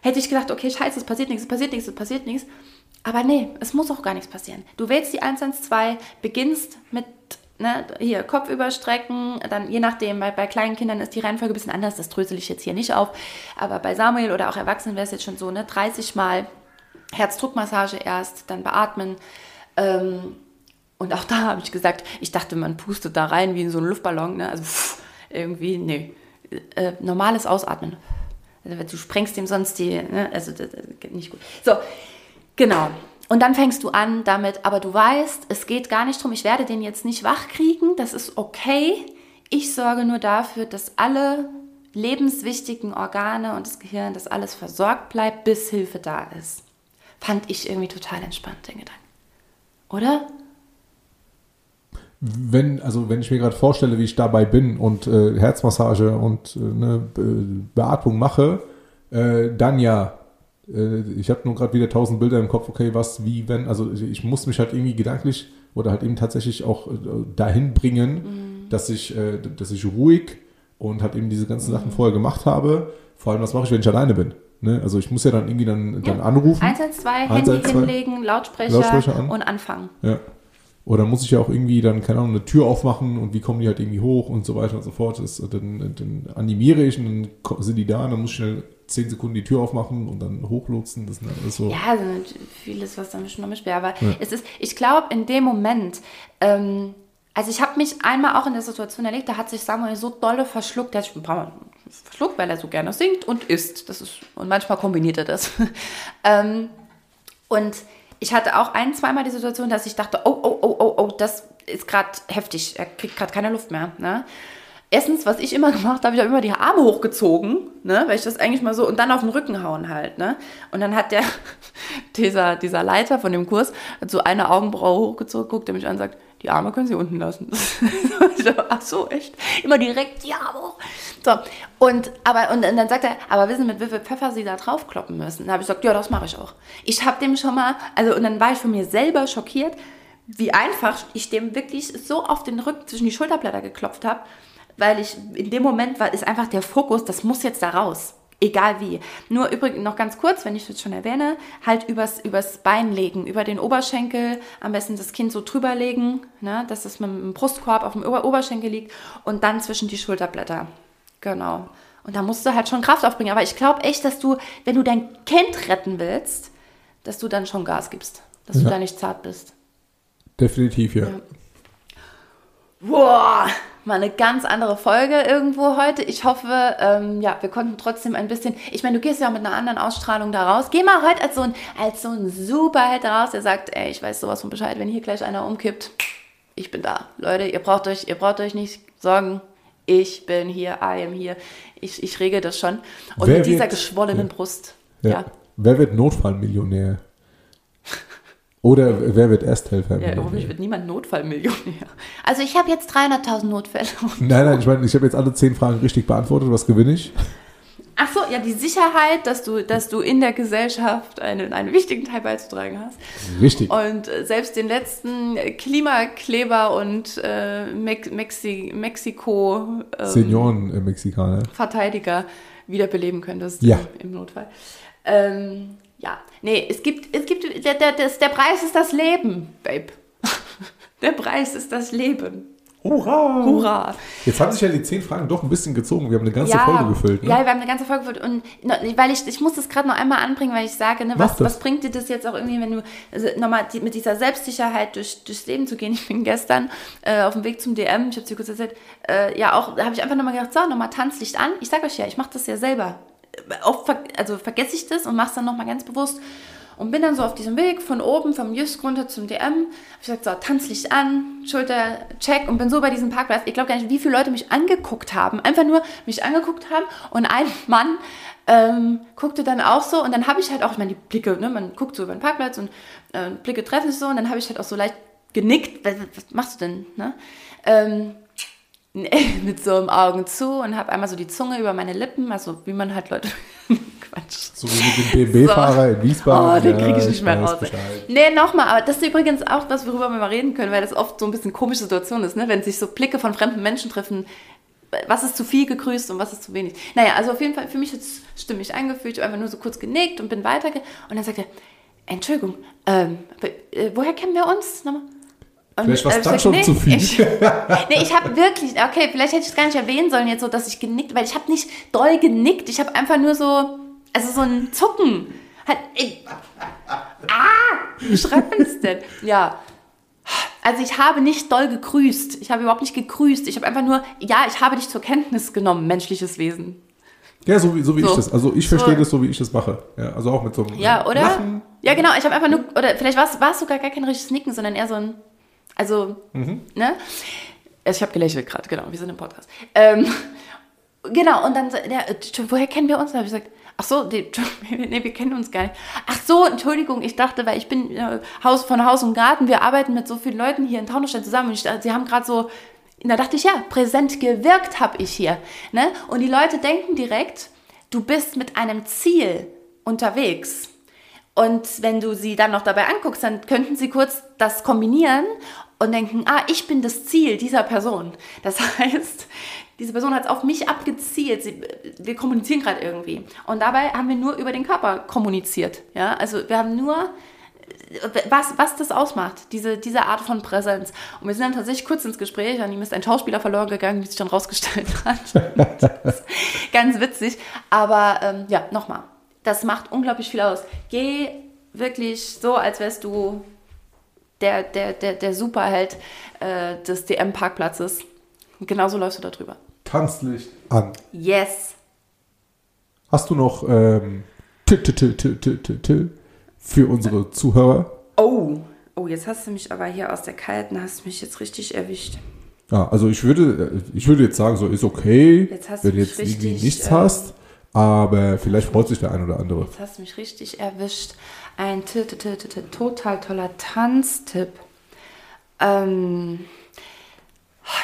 Hätte ich gedacht, okay, scheiße, es passiert nichts, es passiert nichts, es passiert nichts. Aber nee, es muss auch gar nichts passieren. Du wählst die 112, beginnst mit ne, hier Kopf überstrecken, dann je nachdem, bei, bei kleinen Kindern ist die Reihenfolge ein bisschen anders, das drösel ich jetzt hier nicht auf, aber bei Samuel oder auch Erwachsenen wäre es jetzt schon so, ne, 30 Mal Herzdruckmassage erst, dann beatmen. Ähm, und auch da habe ich gesagt, ich dachte, man pustet da rein wie in so einen Luftballon, ne? also pff, irgendwie, nee, äh, normales Ausatmen. Also, du sprengst dem sonst die, ne? also das, das geht nicht gut. So, genau. Und dann fängst du an damit, aber du weißt, es geht gar nicht darum, ich werde den jetzt nicht wach kriegen, das ist okay. Ich sorge nur dafür, dass alle lebenswichtigen Organe und das Gehirn, dass alles versorgt bleibt, bis Hilfe da ist. Fand ich irgendwie total entspannt, den Gedanken. Oder? Wenn, also wenn ich mir gerade vorstelle, wie ich dabei bin und äh, Herzmassage und äh, ne, Beatmung mache, äh, dann ja äh, ich habe nur gerade wieder tausend Bilder im Kopf, okay, was, wie, wenn, also ich muss mich halt irgendwie gedanklich oder halt eben tatsächlich auch äh, dahin bringen, mhm. dass ich, äh, dass ich ruhig und halt eben diese ganzen mhm. Sachen vorher gemacht habe. Vor allem, was mache ich, wenn ich alleine bin? Ne? Also ich muss ja dann irgendwie dann, dann anrufen. 112, Handy hinlegen, Lautsprecher, Lautsprecher an. und anfangen. Ja. Oder muss ich ja auch irgendwie dann, keine Ahnung, eine Tür aufmachen und wie kommen die halt irgendwie hoch und so weiter und so fort. Das, dann, dann animiere ich und dann sind die da und dann muss ich schnell zehn Sekunden die Tür aufmachen und dann hochlotsen. Das ist so. Ja, also vieles, was dann schon noch mitspielt. Aber ja. es ist, ich glaube, in dem Moment, ähm, also ich habe mich einmal auch in der Situation erlebt, da hat sich Samuel so dolle verschluckt, der hat sich ein paar Mal verschluckt, weil er so gerne singt und isst. Das ist, und manchmal kombiniert er das. ähm, und ich hatte auch ein, zweimal die Situation, dass ich dachte, oh, oh, oh, oh, das ist gerade heftig, er kriegt gerade keine Luft mehr. Ne? erstens, was ich immer gemacht habe, ich habe immer die Arme hochgezogen, ne, weil ich das eigentlich mal so und dann auf den Rücken hauen halt, ne. Und dann hat der, dieser, dieser Leiter von dem Kurs, hat so eine Augenbraue hochgezogen, guckt er mich an und sagt, die Arme können Sie unten lassen. Ach so, echt? Immer direkt die Arme hoch. So, und, aber, und, und dann sagt er, aber wissen Sie, mit wie viel Pfeffer Sie da draufkloppen müssen? Da habe ich gesagt, ja, das mache ich auch. Ich habe dem schon mal, also, und dann war ich von mir selber schockiert, wie einfach ich dem wirklich so auf den Rücken zwischen die Schulterblätter geklopft habe weil ich in dem Moment war, ist einfach der Fokus, das muss jetzt da raus. Egal wie. Nur übrigens noch ganz kurz, wenn ich das schon erwähne, halt übers, übers Bein legen, über den Oberschenkel, am besten das Kind so drüber legen, ne, dass es mit dem Brustkorb auf dem Ober Oberschenkel liegt und dann zwischen die Schulterblätter. Genau. Und da musst du halt schon Kraft aufbringen. Aber ich glaube echt, dass du, wenn du dein Kind retten willst, dass du dann schon Gas gibst. Dass ja. du da nicht zart bist. Definitiv, ja. ja. Boah, mal eine ganz andere Folge irgendwo heute. Ich hoffe, ähm, ja, wir konnten trotzdem ein bisschen. Ich meine, du gehst ja mit einer anderen Ausstrahlung da raus. Geh mal heute als so ein, als so ein Superheld raus, der sagt, ey, ich weiß sowas von Bescheid, wenn hier gleich einer umkippt. Ich bin da. Leute, ihr braucht euch, ihr braucht euch nicht sorgen. Ich bin hier, I am hier. Ich, ich regel das schon. Und Wer mit dieser wird, geschwollenen ja. Brust. Ja. ja. Wer wird Notfallmillionär? Oder wer wird Ersthelfer? Ja, hoffentlich wird niemand Notfallmillionär. Also ich habe jetzt 300.000 Notfälle. Nein, nein, ich meine, ich habe jetzt alle zehn Fragen richtig beantwortet. Was gewinne ich? Ach so, ja, die Sicherheit, dass du, dass du in der Gesellschaft einen, einen wichtigen Teil beizutragen hast. Richtig. Und äh, selbst den letzten Klimakleber und äh, Mex Mexi Mexiko ähm, Senioren-Mexikaner. Verteidiger wiederbeleben könntest Ja. im, im Notfall. Ähm, ja, nee, es gibt, es gibt, der, der, der Preis ist das Leben, Babe. Der Preis ist das Leben. Hurra! Hurra! Jetzt haben sich ja die zehn Fragen doch ein bisschen gezogen. Wir haben eine ganze Folge gefüllt. Ne? Ja, wir haben eine ganze Folge gefüllt. Und weil ich, ich muss das gerade noch einmal anbringen, weil ich sage, ne, was, was bringt dir das jetzt auch irgendwie, wenn du also nochmal die, mit dieser Selbstsicherheit durch, durchs Leben zu gehen? Ich bin gestern äh, auf dem Weg zum DM, ich habe es dir kurz erzählt, äh, ja auch, da habe ich einfach nochmal gedacht, so, nochmal Tanzlicht an. Ich sage euch ja, ich mache das ja selber. Oft ver also vergesse ich das und mache es dann nochmal ganz bewusst. Und bin dann so auf diesem Weg von oben, vom Jysk runter zum DM. Hab ich gesagt, so, Tanzlicht an, Schulter, check und bin so bei diesem Parkplatz. Ich glaube gar nicht, wie viele Leute mich angeguckt haben. Einfach nur mich angeguckt haben und ein Mann ähm, guckte dann auch so und dann habe ich halt auch, ich meine, die Blicke, ne, man guckt so über den Parkplatz und äh, Blicke treffen sich so und dann habe ich halt auch so leicht genickt. Was, was machst du denn, ne? Ähm, mit so einem Augen zu und habe einmal so die Zunge über meine Lippen, also wie man halt Leute Quatsch. So wie mit dem BMW-Fahrer in Wiesbaden. Oh, den kriege ich nicht mehr raus. Bescheid. Nee, nochmal, aber das ist übrigens auch was, worüber wir mal reden können, weil das oft so ein bisschen komische Situation ist, ne? wenn sich so Blicke von fremden Menschen treffen. Was ist zu viel gegrüßt und was ist zu wenig? Naja, also auf jeden Fall, für mich es stimmig eingefühlt. Ich habe einfach nur so kurz genickt und bin weiter. Und dann sagte er, Entschuldigung, ähm, äh, woher kennen wir uns? Nochmal? Und, Vielleicht äh, ich dann schon zu viel. Ich, nee, ich habe wirklich, okay, vielleicht hätte ich es gar nicht erwähnen sollen jetzt so, dass ich genickt, weil ich habe nicht doll genickt. Ich habe einfach nur so, also so ein Zucken. Halt, ich, ah, wie schreibt man das denn? Ja. Also ich habe nicht doll gegrüßt. Ich habe überhaupt nicht gegrüßt. Ich habe einfach nur, ja, ich habe dich zur Kenntnis genommen, menschliches Wesen. Ja, so wie, so wie So. ich das. Also ich So. verstehe das so, wie ich das mache. Ja, also auch mit so einem Ja, oder? Lachen. Ja, genau. Ich habe einfach nur, oder vielleicht war es war es sogar gar kein richtiges Nicken, sondern eher so ein, also, ne? Ich habe gelächelt gerade, genau. Wir sind im Podcast. Ähm, genau, und dann, äh, woher kennen wir uns? Da habe ich gesagt, ach so, die, nee, wir kennen uns gar nicht. Ach so, Entschuldigung, ich dachte, weil ich bin äh, Haus von Haus und Garten, wir arbeiten mit so vielen Leuten hier in Taunusstein zusammen und ich, sie haben gerade so, da dachte ich, ja, präsent gewirkt habe ich hier. Ne? Und die Leute denken direkt, du bist mit einem Ziel unterwegs. Und wenn du sie dann noch dabei anguckst, dann könnten sie kurz das kombinieren und denken, ah, ich bin das Ziel dieser Person. Das heißt, diese Person hat es auf mich abgezielt. Sie, wir kommunizieren gerade irgendwie. Und dabei haben wir nur über den Körper kommuniziert. Ja? Also wir haben nur, was, was das ausmacht, diese, diese Art von Präsenz. Und wir sind dann tatsächlich kurz ins Gespräch und ihm ist ein Schauspieler verloren gegangen, wie sich dann rausgestellt hat. Ganz witzig. Aber ähm, ja, nochmal. Das macht unglaublich viel aus. Geh wirklich so, als wärst du der, der, der, der Superheld äh, des DM-Parkplatzes. Genauso läufst du da drüber. Tanzlicht an. Yes. Hast du noch ähm, t -t -t für unsere Zuhörer? Oh. Oh, jetzt hast du mich aber hier aus der Kalten, hast du mich jetzt richtig erwischt. Ja, also ich würde, äh, ich würde jetzt sagen, so ist okay, Jetzt hast wenn du jetzt irgendwie richtig, nichts ähm, hast, aber vielleicht freut sich der ein oder andere. Jetzt hast du mich richtig erwischt. Ein total toller Tanztipp. Ähm,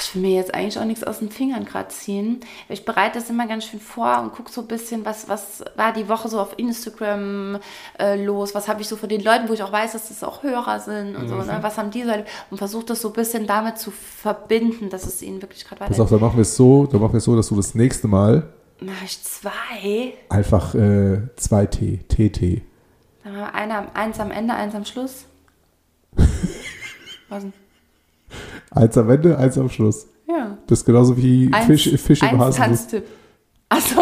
ich will mir jetzt eigentlich auch nichts aus den Fingern gerade ziehen. Ich bereite das immer ganz schön vor und gucke so ein bisschen, was, was war die Woche so auf Instagram äh, los, was habe ich so von den Leuten, wo ich auch weiß, dass das auch Hörer sind und so, ne? was haben die so und versuche das so ein bisschen damit zu verbinden, dass es ihnen wirklich gerade Pass auf, dann machen wir es so, dann machen wir es so, dass du das nächste Mal Mache ich zwei? einfach äh, 2T, TT. Dann haben wir einer, eins am Ende, eins am Schluss. Was denn? Eins am Ende, eins am Schluss. Ja. Das ist genauso wie Eins, Fisch, Fisch im eins Hasenbus. Tanztipp. Ach so.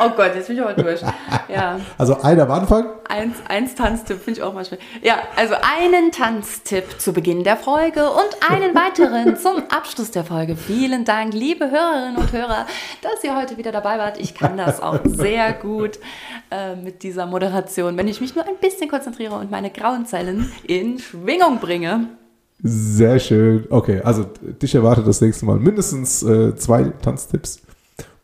Oh Gott, jetzt bin ich aber durch. Ja. Also ein am Anfang, Eins, eins Tanztipp finde ich auch manchmal. Ja, also einen Tanztipp zu Beginn der Folge und einen weiteren zum Abschluss der Folge. Vielen Dank, liebe Hörerinnen und Hörer, dass ihr heute wieder dabei wart. Ich kann das auch sehr gut äh, mit dieser Moderation, wenn ich mich nur ein bisschen konzentriere und meine grauen Zellen in Schwingung bringe. sehr schön. Okay, also dich erwartet das nächste Mal mindestens äh, zwei Tanztipps.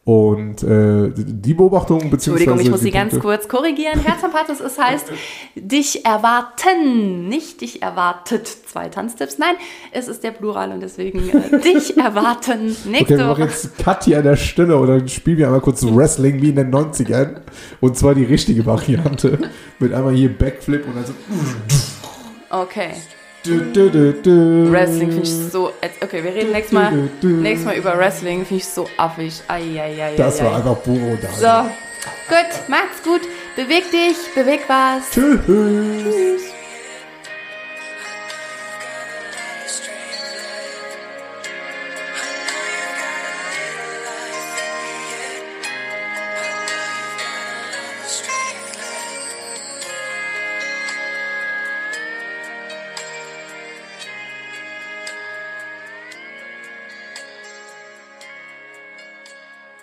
Und äh, die Beobachtung beziehungsweise Entschuldigung, ich muss Sie ganz kurz korrigieren. Herz am Pathos, es heißt dich erwarten, nicht dich erwartet. Zwei Tanztipps. Nein, es ist der Plural und deswegen äh, dich erwarten. Okay, Nächste wir machen Woche. jetzt Cut hier an der Stelle und dann spielen wir einmal kurz Wrestling wie in den 90ern. Und zwar die richtige Variante. Mit einmal hier Backflip und dann so. Okay. Wrestling finde ich so. Okay, wir reden nächstes Mal, nächstes Mal über Wrestling. Finde ich so affig. Eieiei. Das war einfach puro da. So. Gut, macht's gut. Beweg dich, beweg was. Tschüss. Tschüss.